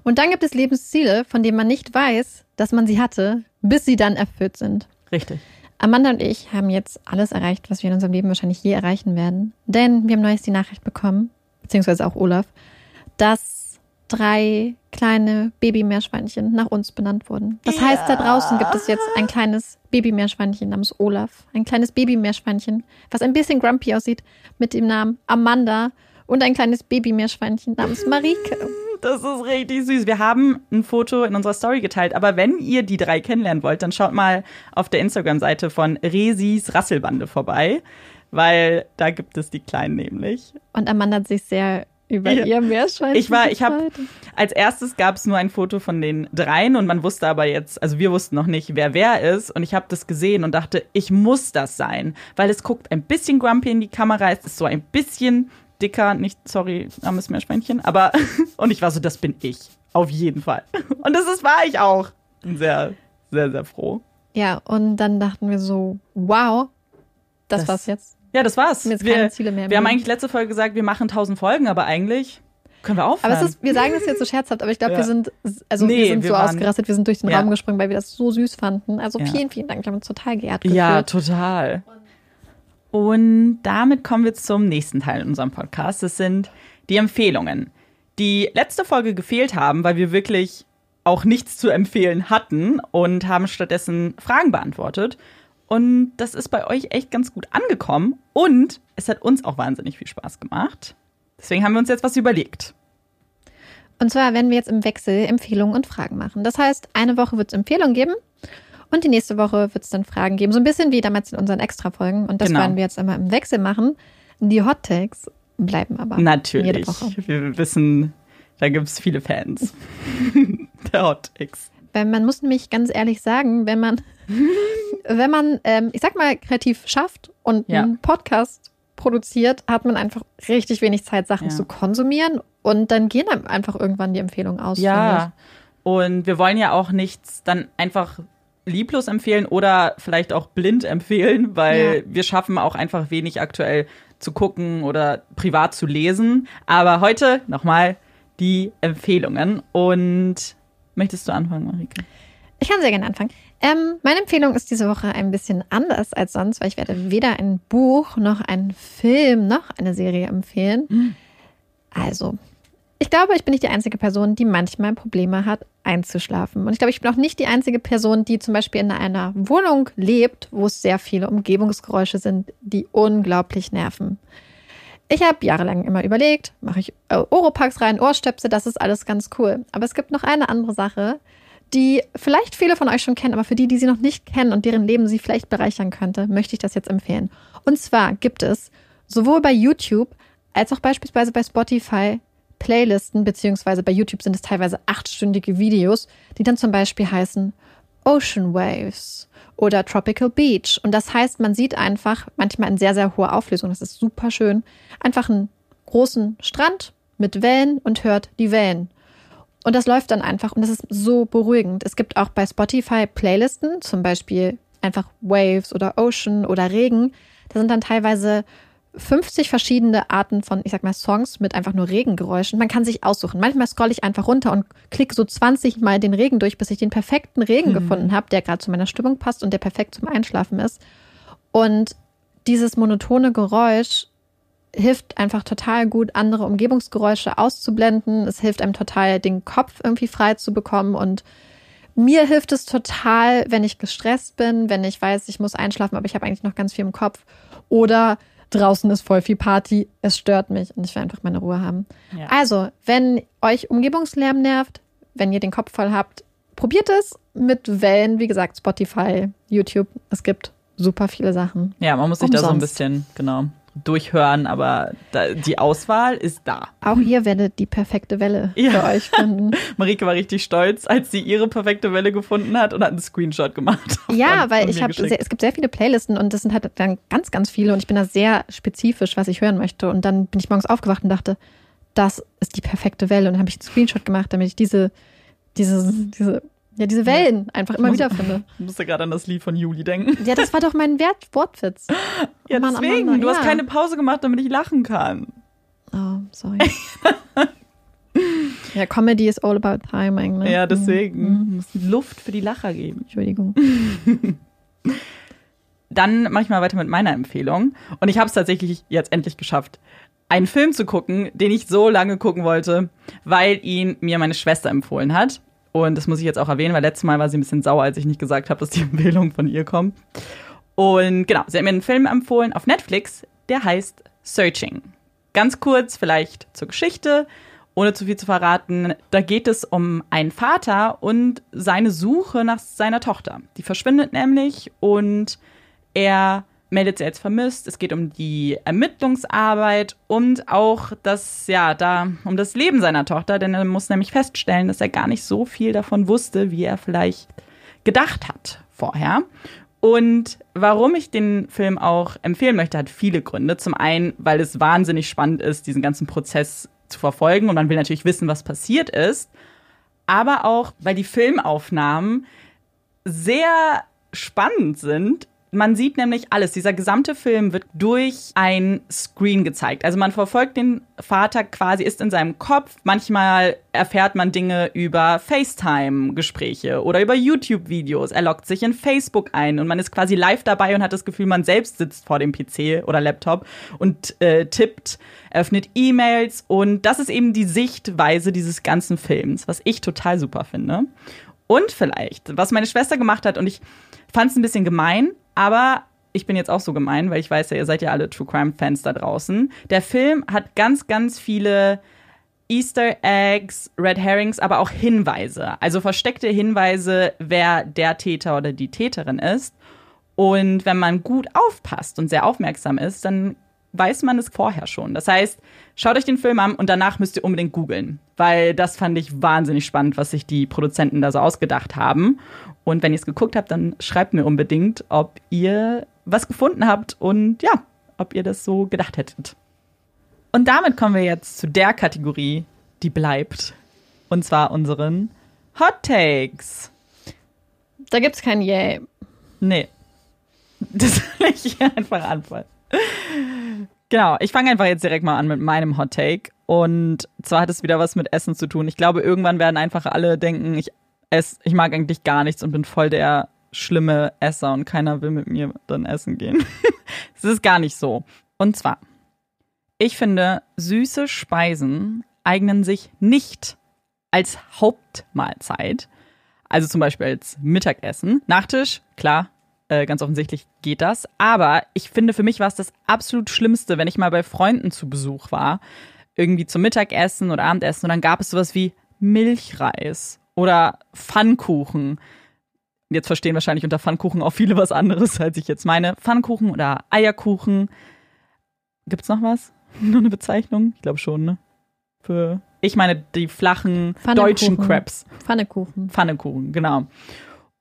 Und dann gibt es Lebensziele, von denen man nicht weiß, dass man sie hatte, bis sie dann erfüllt sind. Richtig. Amanda und ich haben jetzt alles erreicht, was wir in unserem Leben wahrscheinlich je erreichen werden. Denn wir haben neulich die Nachricht bekommen, beziehungsweise auch Olaf, dass drei kleine Babymeerschweinchen nach uns benannt wurden. Das Ja. heißt, da draußen gibt es jetzt ein kleines Babymeerschweinchen namens Olaf. Ein kleines Babymeerschweinchen, was ein bisschen grumpy aussieht, mit dem Namen Amanda. Und ein kleines Babymeerschweinchen namens Marike. Das ist richtig süß. Wir haben ein Foto in unserer Story geteilt, aber wenn ihr die drei kennenlernen wollt, dann schaut mal auf der Instagram-Seite von Resis Rasselbande vorbei, weil da gibt es die Kleinen nämlich. Und Amanda hat sich sehr über Ja. ihr Meerschweinchen Ich war, ich habe als erstes gab es nur ein Foto von den dreien und man wusste aber jetzt, also wir wussten noch nicht, wer wer ist und ich habe das gesehen und dachte, ich muss das sein, weil es guckt ein bisschen grumpy in die Kamera, es ist so ein bisschen dicker, nicht sorry, armes Meerschweinchen, aber und ich war so, das bin ich, auf jeden Fall. Und das ist war ich auch. Sehr, sehr, sehr froh. Ja, und dann dachten wir so, wow, das, Das- war's jetzt. Ja, das war's. Jetzt Wir, keine Ziele mehr. wir haben eigentlich letzte Folge gesagt, wir machen 1000 Folgen, aber eigentlich können wir aufhören. aber es ist, wir sagen das jetzt so scherzhaft, aber ich glaube, Ja. wir sind, also Nee, wir sind wir so waren- ausgerastet, wir sind durch den Ja. Raum gesprungen, weil wir das so süß fanden. Also Ja. vielen, vielen Dank, wir haben uns total geehrt gefühlt. Ja, total. Und damit kommen wir zum nächsten Teil in unserem Podcast. Das sind die Empfehlungen, die letzte Folge gefehlt haben, weil wir wirklich auch nichts zu empfehlen hatten und haben stattdessen Fragen beantwortet. Und das ist bei euch echt ganz gut angekommen und es hat uns auch wahnsinnig viel Spaß gemacht. Deswegen haben wir uns jetzt was überlegt. Und zwar werden wir jetzt im Wechsel Empfehlungen und Fragen machen. Das heißt, eine Woche wird es Empfehlungen geben und die nächste Woche wird es dann Fragen geben. So ein bisschen wie damals in unseren Extra-Folgen. Und das Genau. werden wir jetzt immer im Wechsel machen. Die Hot Takes bleiben aber jede Natürlich. Woche. Wir wissen, da gibt es viele Fans. Der Hot X. Weil man muss nämlich ganz ehrlich sagen, wenn man, wenn man, ähm, ich sag mal, kreativ schafft und Ja. einen Podcast produziert, hat man einfach richtig wenig Zeit, Sachen Ja. zu konsumieren und dann gehen einem einfach irgendwann die Empfehlungen aus. Ja, und wir wollen ja auch nichts dann einfach lieblos empfehlen oder vielleicht auch blind empfehlen, weil Ja. wir schaffen auch einfach wenig aktuell zu gucken oder privat zu lesen. Aber heute nochmal die Empfehlungen. Und möchtest du anfangen, Marike? Ich kann sehr gerne anfangen. Ähm, meine Empfehlung ist diese Woche ein bisschen anders als sonst, weil ich werde weder ein Buch noch einen Film noch eine Serie empfehlen. Mhm. Also, Ich glaube, ich bin nicht die einzige Person, die manchmal Probleme hat, einzuschlafen. Und ich glaube, ich bin auch nicht die einzige Person, die zum Beispiel in einer Wohnung lebt, wo es sehr viele Umgebungsgeräusche sind, die unglaublich nerven. Ich habe jahrelang immer überlegt, mache ich Oropax rein, Ohrstöpsel, das ist alles ganz cool. Aber es gibt noch eine andere Sache, die vielleicht viele von euch schon kennen, aber für die, die sie noch nicht kennen und deren Leben sie vielleicht bereichern könnte, möchte ich das jetzt empfehlen. Und zwar gibt es sowohl bei YouTube als auch beispielsweise bei Spotify Playlisten, beziehungsweise bei YouTube sind es teilweise achtstündige Videos, die dann zum Beispiel heißen Ocean Waves oder Tropical Beach. Und das heißt, man sieht einfach manchmal in sehr, sehr hoher Auflösung, das ist super schön, einfach einen großen Strand mit Wellen und hört die Wellen. Und das läuft dann einfach und das ist so beruhigend. Es gibt auch bei Spotify Playlisten, zum Beispiel einfach Waves oder Ocean oder Regen. Da sind dann teilweise 50 verschiedene Arten von, ich sag mal, Songs mit einfach nur Regengeräuschen. Man kann sich aussuchen. Manchmal scroll ich einfach runter und klicke so 20 Mal den Regen durch, bis ich den perfekten Regen mhm. gefunden habe, der gerade zu meiner Stimmung passt und der perfekt zum Einschlafen ist. Und dieses monotone Geräusch hilft einfach total gut, andere Umgebungsgeräusche auszublenden. Es hilft einem total, den Kopf irgendwie frei zu bekommen und mir hilft es total, wenn ich gestresst bin, wenn ich weiß, ich muss einschlafen, aber ich habe eigentlich noch ganz viel im Kopf. Oder draußen ist voll viel Party, es stört mich und ich will einfach meine Ruhe haben. Ja. Also, wenn euch Umgebungslärm nervt, wenn ihr den Kopf voll habt, probiert es mit Wellen, wie gesagt, Spotify, YouTube. Es gibt super viele Sachen. Ja, man muss sich Umsonst. da so ein bisschen, genau, durchhören, aber da, die Auswahl ist da. Auch ihr werdet die perfekte Welle ja. für euch finden. Marike war richtig stolz, als sie ihre perfekte Welle gefunden hat und hat einen Screenshot gemacht. Ja, weil ich habe, es gibt sehr viele Playlisten und das sind halt dann ganz, ganz viele und ich bin da sehr spezifisch, was ich hören möchte. Und dann bin ich morgens aufgewacht und dachte, das ist die perfekte Welle und dann habe ich einen Screenshot gemacht, damit ich diese, diese, diese ja, diese Wellen einfach immer muss, wieder finde. Ich musste gerade an das Lied von Juli denken. Ja, das war doch mein Wert Wortwitz. Ja, Mann, deswegen. Amanda, du ja. hast keine Pause gemacht, damit ich lachen kann. Oh, sorry. ja, Comedy is all about timing. Ne? Ja, deswegen. Mhm. Muss Luft für die Lacher geben. Entschuldigung. Dann mache ich mal weiter mit meiner Empfehlung. Und ich habe es tatsächlich jetzt endlich geschafft, einen Film zu gucken, den ich so lange gucken wollte, weil ihn mir meine Schwester empfohlen hat. Und das muss ich jetzt auch erwähnen, weil letztes Mal war sie ein bisschen sauer, als ich nicht gesagt habe, dass die Empfehlung von ihr kommt. Und genau, sie hat mir einen Film empfohlen auf Netflix, der heißt Searching. Ganz kurz vielleicht zur Geschichte, ohne zu viel zu verraten. Da geht es um einen Vater und seine Suche nach seiner Tochter. Die verschwindet nämlich und er meldet sie als vermisst. Es geht um die Ermittlungsarbeit und auch das, ja, da, um das Leben seiner Tochter, denn er muss nämlich feststellen, dass er gar nicht so viel davon wusste, wie er vielleicht gedacht hat vorher. Und warum ich den Film auch empfehlen möchte, hat viele Gründe. Zum einen, weil es wahnsinnig spannend ist, diesen ganzen Prozess zu verfolgen und man will natürlich wissen, was passiert ist. Aber auch, weil die Filmaufnahmen sehr spannend sind man sieht nämlich alles. Dieser gesamte Film wird durch ein Screen gezeigt. Also man verfolgt den Vater quasi, ist in seinem Kopf. Manchmal erfährt man Dinge über FaceTime-Gespräche oder über YouTube-Videos. Er loggt sich in Facebook ein und man ist quasi live dabei und hat das Gefühl, man selbst sitzt vor dem PC oder Laptop und äh, tippt, öffnet E-Mails. Und das ist eben die Sichtweise dieses ganzen Films, was ich total super finde. Und vielleicht, was meine Schwester gemacht hat, und ich fand es ein bisschen gemein, aber ich bin jetzt auch so gemein, weil ich weiß ja, ihr seid ja alle True Crime Fans da draußen. Der Film hat ganz, ganz viele Easter Eggs, Red Herrings, aber auch Hinweise. Also versteckte Hinweise, wer der Täter oder die Täterin ist. Und wenn man gut aufpasst und sehr aufmerksam ist, dann weiß man es vorher schon. Das heißt, schaut euch den Film an und danach müsst ihr unbedingt googeln, weil das fand ich wahnsinnig spannend, was sich die Produzenten da so ausgedacht haben. Und wenn ihr es geguckt habt, dann schreibt mir unbedingt, ob ihr was gefunden habt und ja, ob ihr das so gedacht hättet. Und damit kommen wir jetzt zu der Kategorie, die bleibt. Und zwar unseren Hot Takes. Da gibt's kein Yay. Nee. Das will ich hier einfach anfangen. Genau, ich fange einfach jetzt direkt mal an mit meinem Hot Take. Und zwar hat es wieder was mit Essen zu tun. Ich glaube, irgendwann werden einfach alle denken, ich ess, ich mag eigentlich gar nichts und bin voll der schlimme Esser und keiner will mit mir dann essen gehen. Es ist gar nicht so. Und zwar, ich finde, süße Speisen eignen sich nicht als Hauptmahlzeit, also zum Beispiel als Mittagessen. Nachtisch, klar, äh, ganz offensichtlich geht das. Aber ich finde, für mich war es das absolut Schlimmste, wenn ich mal bei Freunden zu Besuch war, irgendwie zum Mittagessen oder Abendessen und dann gab es sowas wie Milchreis oder Pfannkuchen. Jetzt verstehen wahrscheinlich unter Pfannkuchen auch viele was anderes, als ich jetzt meine. Pfannkuchen oder Eierkuchen. Gibt's noch was? Nur eine Bezeichnung? Ich glaube schon, ne? Für ich meine die flachen deutschen Crabs. Pfannekuchen. Pfannekuchen, genau.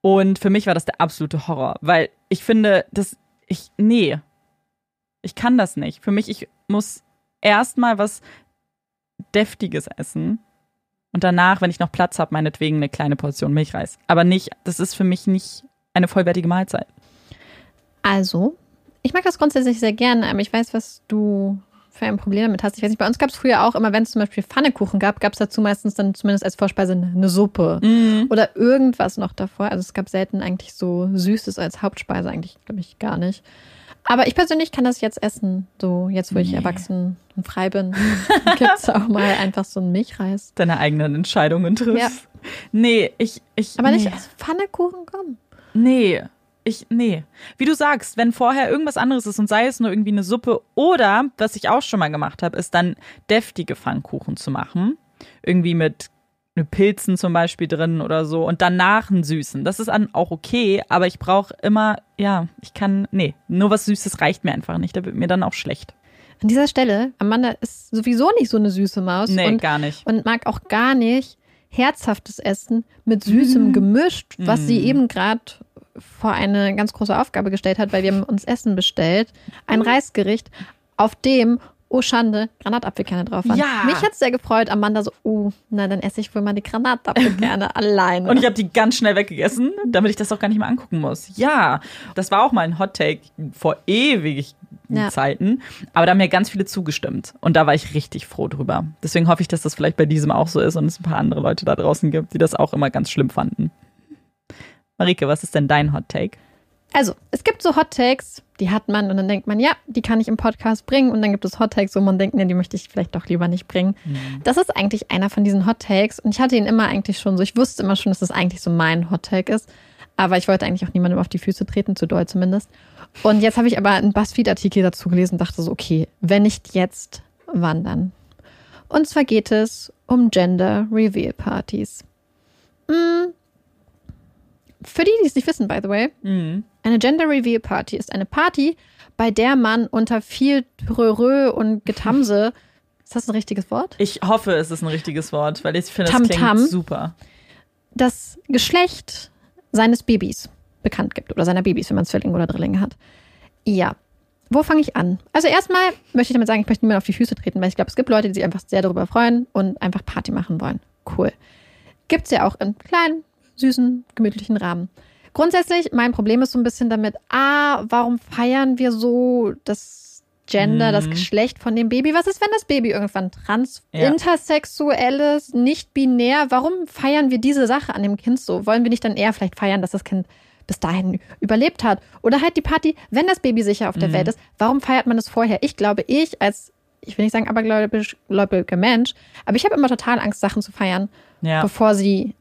Und für mich war das der absolute Horror, weil ich finde, dass ich, nee, ich kann das nicht. Für mich, ich muss erstmal was Deftiges essen und danach, wenn ich noch Platz habe, meinetwegen eine kleine Portion Milchreis. Aber nicht, das ist für mich nicht eine vollwertige Mahlzeit. Also, ich mag das grundsätzlich sehr gerne, aber ich weiß, was du für ein Problem damit hast. Ich weiß nicht, bei uns gab es früher auch immer, wenn es zum Beispiel Pfannekuchen gab, gab es dazu meistens dann zumindest als Vorspeise eine Suppe Mhm. oder irgendwas noch davor. Also es gab selten eigentlich so Süßes als Hauptspeise, eigentlich glaube ich gar nicht. Aber ich persönlich kann das jetzt essen, so jetzt, wo ich Nee. erwachsen und frei bin, gibt es auch mal einfach so einen Milchreis. Deine eigenen Entscheidungen triffst. Ja. Nee, ich, ich. Aber nee. nicht als Pfannekuchen kommen. Nee. Ich, nee. Wie du sagst, wenn vorher irgendwas anderes ist und sei es nur irgendwie eine Suppe oder, was ich auch schon mal gemacht habe, ist dann deftige Pfannkuchen zu machen. Irgendwie mit Pilzen zum Beispiel drin oder so und danach einen süßen. Das ist dann auch okay, aber ich brauche immer, ja, ich kann, nee, nur was Süßes reicht mir einfach nicht. Da wird mir dann auch schlecht. An dieser Stelle, Amanda ist sowieso nicht so eine süße Maus Nee, und, gar nicht. und mag auch gar nicht herzhaftes Essen mit Süßem Mm. gemischt, was sie Mm. eben gerade vor eine ganz große Aufgabe gestellt hat, weil wir haben uns Essen bestellt. Ein Mm. Reisgericht, auf dem, oh Schande, Granatapfelkerne drauf waren. Ja. Mich hat's sehr gefreut. Amanda so, oh, na dann esse ich wohl mal die Granatapfelkerne alleine. Und ich habe die ganz schnell weggegessen, damit ich das auch gar nicht mehr angucken muss. Ja, das war auch mal ein Hot Take vor ewig Ja. Zeiten. Aber da haben mir ganz viele zugestimmt. Und da war ich richtig froh drüber. Deswegen hoffe ich, dass das vielleicht bei diesem auch so ist und es ein paar andere Leute da draußen gibt, die das auch immer ganz schlimm fanden. Marike, was ist denn dein Hot Take? Also, es gibt so Hot Takes, die hat man und dann denkt man, ja, die kann ich im Podcast bringen. Und dann gibt es Hot Takes, wo man denkt, nee, die möchte ich vielleicht doch lieber nicht bringen. Das ist eigentlich einer von diesen Hot Takes. Und ich hatte ihn immer eigentlich schon so, ich wusste immer schon, dass das eigentlich so mein Hot Take ist. Aber ich wollte eigentlich auch niemandem auf die Füße treten, zu doll zumindest. Und jetzt habe ich aber einen BuzzFeed-Artikel dazu gelesen und dachte so, okay, wenn nicht jetzt, wann dann? Und zwar geht es um Gender Reveal Partys. Mm. Für die, die es nicht wissen, by the way, Mhm. Eine Gender Reveal Party ist eine Party, bei der man unter viel Trörö und Getamse, ist das ein richtiges Wort? Ich hoffe, es ist ein richtiges Wort, weil ich finde, das klingt super. Das Geschlecht seines Babys bekannt gibt oder seiner Babys, wenn man Zwillinge oder Drillinge hat. Ja. Wo fange ich an? Also erstmal möchte ich damit sagen, ich möchte niemand auf die Füße treten, weil ich glaube, es gibt Leute, die sich einfach sehr darüber freuen und einfach Party machen wollen. Cool. Gibt's ja auch in kleinen, süßen, gemütlichen Rahmen. Grundsätzlich, mein Problem ist so ein bisschen damit, ah, warum feiern wir so das Gender, das Mhm. Geschlecht von dem Baby? Was ist, wenn das Baby irgendwann trans, Ja. intersexuelles, nicht binär? Warum feiern wir diese Sache an dem Kind so? Wollen wir nicht dann eher vielleicht feiern, dass das Kind bis dahin überlebt hat? Oder halt die Party, wenn das Baby sicher auf der Mhm. Welt ist, warum feiert man das vorher? Ich glaube, ich als, ich will nicht sagen abergläubisch- gläubiger Mensch, aber ich habe immer total Angst, Sachen zu feiern, Ja. bevor sie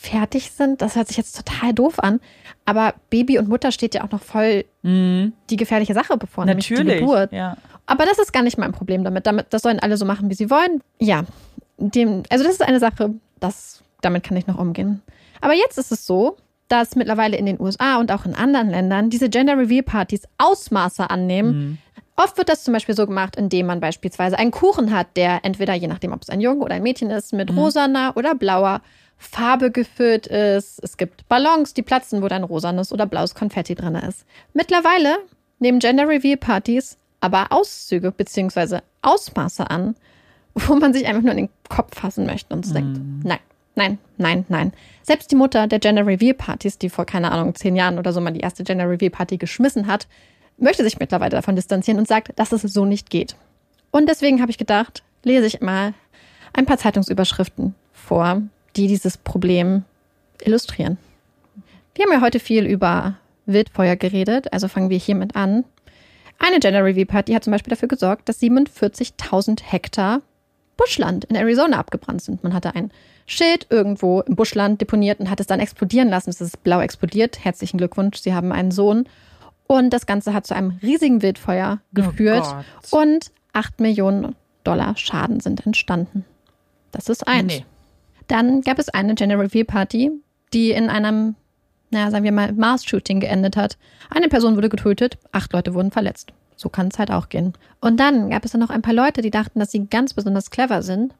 fertig sind. Das hört sich jetzt total doof an. Aber Baby und Mutter steht ja auch noch voll Mhm. die gefährliche Sache bevor, nämlich die Natürlich. Geburt. Ja. Aber das ist gar nicht mein Problem damit. damit. Das sollen alle so machen, wie sie wollen. Ja, dem, also das ist eine Sache, das, damit kann ich noch umgehen. Aber jetzt ist es so, dass mittlerweile in den USA und auch in anderen Ländern diese Gender Reveal Partys Ausmaße annehmen. Mhm. Oft wird das zum Beispiel so gemacht, indem man beispielsweise einen Kuchen hat, der entweder, je nachdem, ob es ein Junge oder ein Mädchen ist, mit rosaner oder blauer Farbe gefüllt ist. Es gibt Ballons, die platzen, wo dann rosanes oder blaues Konfetti drin ist. Mittlerweile nehmen Gender Reveal Partys aber Auszüge bzw. Ausmaße an, wo man sich einfach nur in den Kopf fassen möchte und so denkt, nein, nein, nein, nein. Selbst die Mutter der Gender Reveal Partys, die vor, keine Ahnung, zehn Jahren oder so mal die erste Gender Reveal Party geschmissen hat, möchte sich mittlerweile davon distanzieren und sagt, dass es so nicht geht. Und deswegen habe ich gedacht, lese ich mal ein paar Zeitungsüberschriften vor, die dieses Problem illustrieren. Wir haben ja heute viel über Wildfeuer geredet, also fangen wir hiermit an. Eine Gender Review Party hat zum Beispiel dafür gesorgt, dass 47.000 Hektar Buschland in Arizona abgebrannt sind. Man hatte ein Schild irgendwo im Buschland deponiert und hat es dann explodieren lassen. Es ist blau explodiert. Herzlichen Glückwunsch, Sie haben einen Sohn. Und das Ganze hat zu einem riesigen Wildfeuer geführt Oh und 8 Millionen Dollar Schaden sind entstanden. Das ist eins. Nee. Dann gab es eine Gender Reveal Party, die in einem, naja, sagen wir mal, Mars-Shooting geendet hat. Eine Person wurde getötet, acht Leute wurden verletzt. So kann es halt auch gehen. Und dann gab es dann noch ein paar Leute, die dachten, dass sie ganz besonders clever sind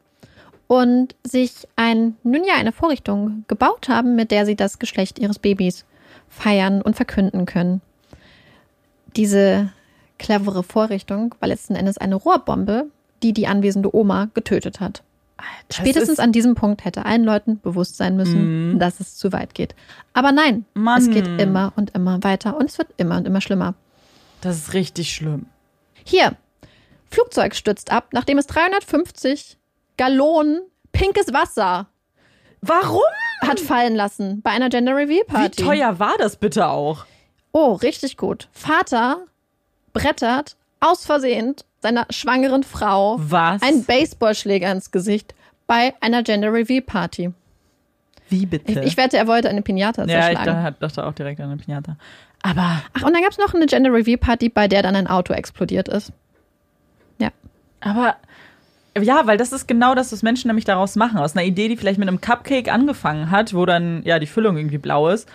und sich ein, nun ja, eine Vorrichtung gebaut haben, mit der sie das Geschlecht ihres Babys feiern und verkünden können. Diese clevere Vorrichtung war letzten Endes eine Rohrbombe, die die anwesende Oma getötet hat. Spätestens an diesem Punkt hätte allen Leuten bewusst sein müssen, Mhm. dass es zu weit geht. Aber nein, Mann. es geht immer und immer weiter und es wird immer und immer schlimmer. das ist richtig schlimm. Hier, Flugzeug stürzt ab, nachdem es 350 Gallonen pinkes Wasser Warum? hat fallen lassen bei einer Gender Reveal Wie Party. teuer war das bitte auch? Oh, richtig gut. Vater brettert aus Versehen seiner schwangeren Frau Was? einen Baseballschläger ins Gesicht bei einer Gender Reveal Party. Wie Ich, bitte? ich wette, er wollte eine Pinata ja, ich zerschlagen. dachte, dachte auch direkt an eine Pinata. Aber, Ach, und dann gab es noch eine Gender Reveal Party, bei der dann ein Auto explodiert ist. Ja. aber, ja, weil das ist genau das, was Menschen nämlich daraus machen. Aus einer Idee, die vielleicht mit einem Cupcake angefangen hat, wo dann, ja, die Füllung irgendwie blau ist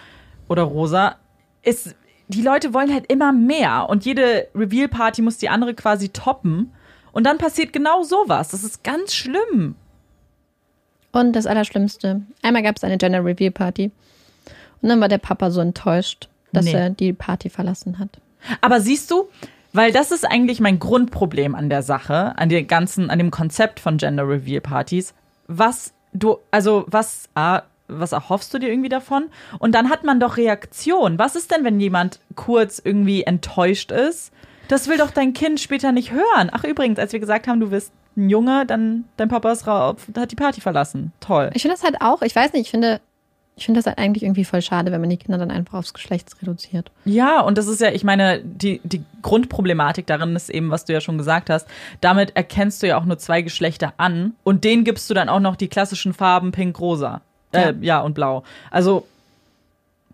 oder rosa, ist, die Leute wollen halt immer mehr und jede Reveal-Party muss die andere quasi toppen. Und dann passiert genau sowas. Das ist ganz schlimm. Und das Allerschlimmste. Einmal gab es eine Gender Reveal Party. Und dann war der Papa so enttäuscht, dass Nee. er die Party verlassen hat. Aber siehst du, weil das ist eigentlich mein Grundproblem an der Sache, an der ganzen, an dem Konzept von Gender Reveal Partys. Was du, also was, ah, was erhoffst du dir irgendwie davon? Und dann hat man doch Reaktion. Was ist denn, wenn jemand kurz irgendwie enttäuscht ist? Das will doch dein Kind später nicht hören. Ach übrigens, als wir gesagt haben, du bist ein Junge, dann dein Papa ist raus, hat die Party verlassen. Toll. Ich finde das halt auch, ich weiß nicht, ich finde, ich finde das halt eigentlich irgendwie voll schade, wenn man die Kinder dann einfach aufs Geschlecht reduziert. Ja, und das ist ja, ich meine, die, die Grundproblematik darin ist eben, was du ja schon gesagt hast. Damit erkennst du ja auch nur zwei Geschlechter an und denen gibst du dann auch noch die klassischen Farben pink, rosa. Äh, ja. Ja. und blau. Also,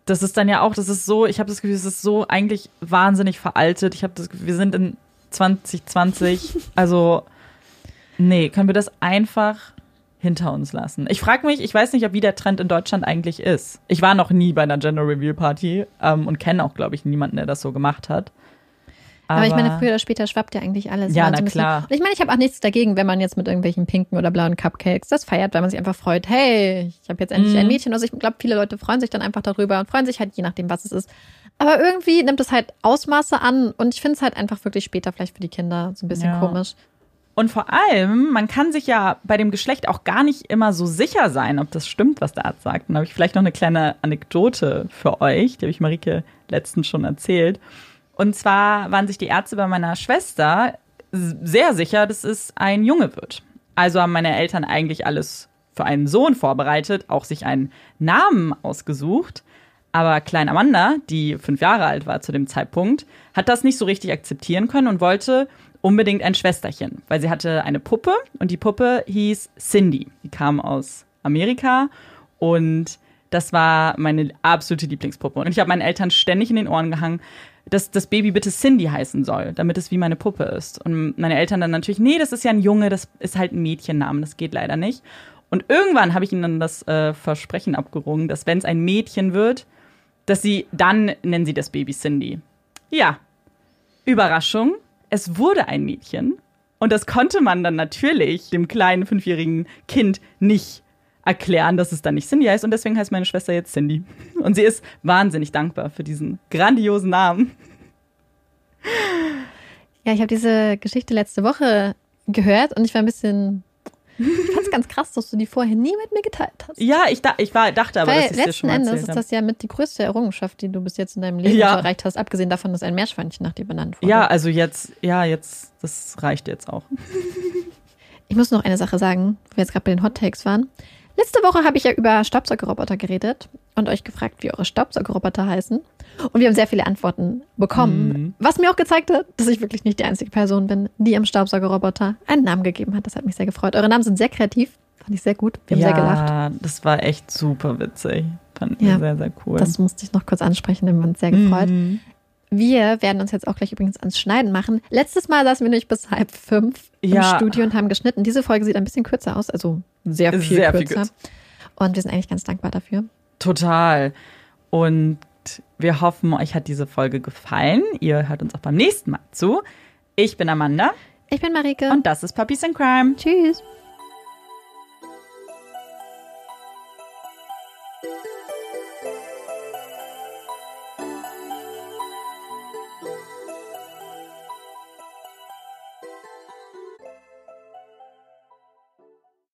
das ist dann ja auch, das ist so, ich habe das Gefühl, es ist so eigentlich wahnsinnig veraltet. Ich habe das Gefühl, wir sind in 2020. also, nee, können wir das einfach hinter uns lassen. Ich frage mich, ich weiß nicht, ob wie der Trend in Deutschland eigentlich ist. Ich war noch nie bei einer Gender Reveal Party ähm, und kenne auch, glaube ich, niemanden, der das so gemacht hat. Aber, ich meine, früher oder später schwappt ja eigentlich alles. Ja, na klar. Und ich meine, ich habe auch nichts dagegen, wenn man jetzt mit irgendwelchen pinken oder blauen Cupcakes das feiert, weil man sich einfach freut, hey, ich habe jetzt endlich Mhm. ein Mädchen. Also ich glaube, viele Leute freuen sich dann einfach darüber und freuen sich halt je nachdem, was es ist. Aber irgendwie nimmt es halt Ausmaße an und ich finde es halt einfach wirklich später vielleicht für die Kinder so ein bisschen Ja. komisch. Und vor allem, man kann sich ja bei dem Geschlecht auch gar nicht immer so sicher sein, ob das stimmt, was der Arzt sagt. Und da habe ich vielleicht noch eine kleine Anekdote für euch, die habe ich Marike letztens schon erzählt. Und zwar waren sich die Ärzte bei meiner Schwester sehr sicher, dass es ein Junge wird. Also haben meine Eltern eigentlich alles für einen Sohn vorbereitet, auch sich einen Namen ausgesucht. Aber Klein Amanda, die fünf Jahre alt war zu dem Zeitpunkt, hat das nicht so richtig akzeptieren können und wollte unbedingt ein Schwesterchen, weil sie hatte eine Puppe und die Puppe hieß Cindy. Die kam aus Amerika und das war meine absolute Lieblingspuppe. Und ich habe meinen Eltern ständig in den Ohren gehangen, dass das Baby bitte Cindy heißen soll, damit es wie meine Puppe ist. Und meine Eltern dann natürlich, nee, das ist ja ein Junge, das ist halt ein Mädchennamen, das geht leider nicht. Und irgendwann habe ich ihnen dann das äh, Versprechen abgerungen, dass wenn es ein Mädchen wird, dass sie, dann nennen sie das Baby Cindy. Ja, Überraschung, es wurde ein Mädchen. Und das konnte man dann natürlich dem kleinen fünfjährigen Kind nicht erklären, dass es dann nicht Cindy heißt. Und deswegen heißt meine Schwester jetzt Cindy. Und sie ist wahnsinnig dankbar für diesen grandiosen Namen. Ja, ich habe diese Geschichte letzte Woche gehört und ich war ein bisschen. Ich fand es ganz krass, dass du die vorher nie mit mir geteilt hast. Ja, ich, da, ich war, dachte aber, Weil dass ich dir letzten schon mal Endes ist das ja mit die größte Errungenschaft, die du bis jetzt in deinem Leben Ja. erreicht hast, abgesehen davon, dass ein Meerschweinchen nach dir benannt wurde. Ja, also jetzt, ja, jetzt, das reicht jetzt auch. Ich muss noch eine Sache sagen, wo wir jetzt gerade bei den Hot Takes waren. Letzte Woche habe ich ja über Staubsaugerroboter geredet und euch gefragt, wie eure Staubsaugerroboter heißen. Und wir haben sehr viele Antworten bekommen, Mhm. was mir auch gezeigt hat, dass ich wirklich nicht die einzige Person bin, die im Staubsaugerroboter einen Namen gegeben hat. Das hat mich sehr gefreut. Eure Namen sind sehr kreativ, fand ich sehr gut. Wir haben ja, sehr gelacht. das war echt super witzig. Fand ich Ja, sehr, sehr cool. Das musste ich noch kurz ansprechen, wir haben uns sehr gefreut. Mhm. Wir werden uns jetzt auch gleich übrigens ans Schneiden machen. Letztes Mal saßen wir nämlich bis halb fünf im Ja. Studio und haben geschnitten. Diese Folge sieht ein bisschen kürzer aus, also sehr viel Sehr viel kürzer. kürzer. Und wir sind eigentlich ganz dankbar dafür. Total. Und wir hoffen, euch hat diese Folge gefallen. Ihr hört uns auch beim nächsten Mal zu. Ich bin Amanda Ich bin Marike. und das ist Puppies in Crime. Tschüss.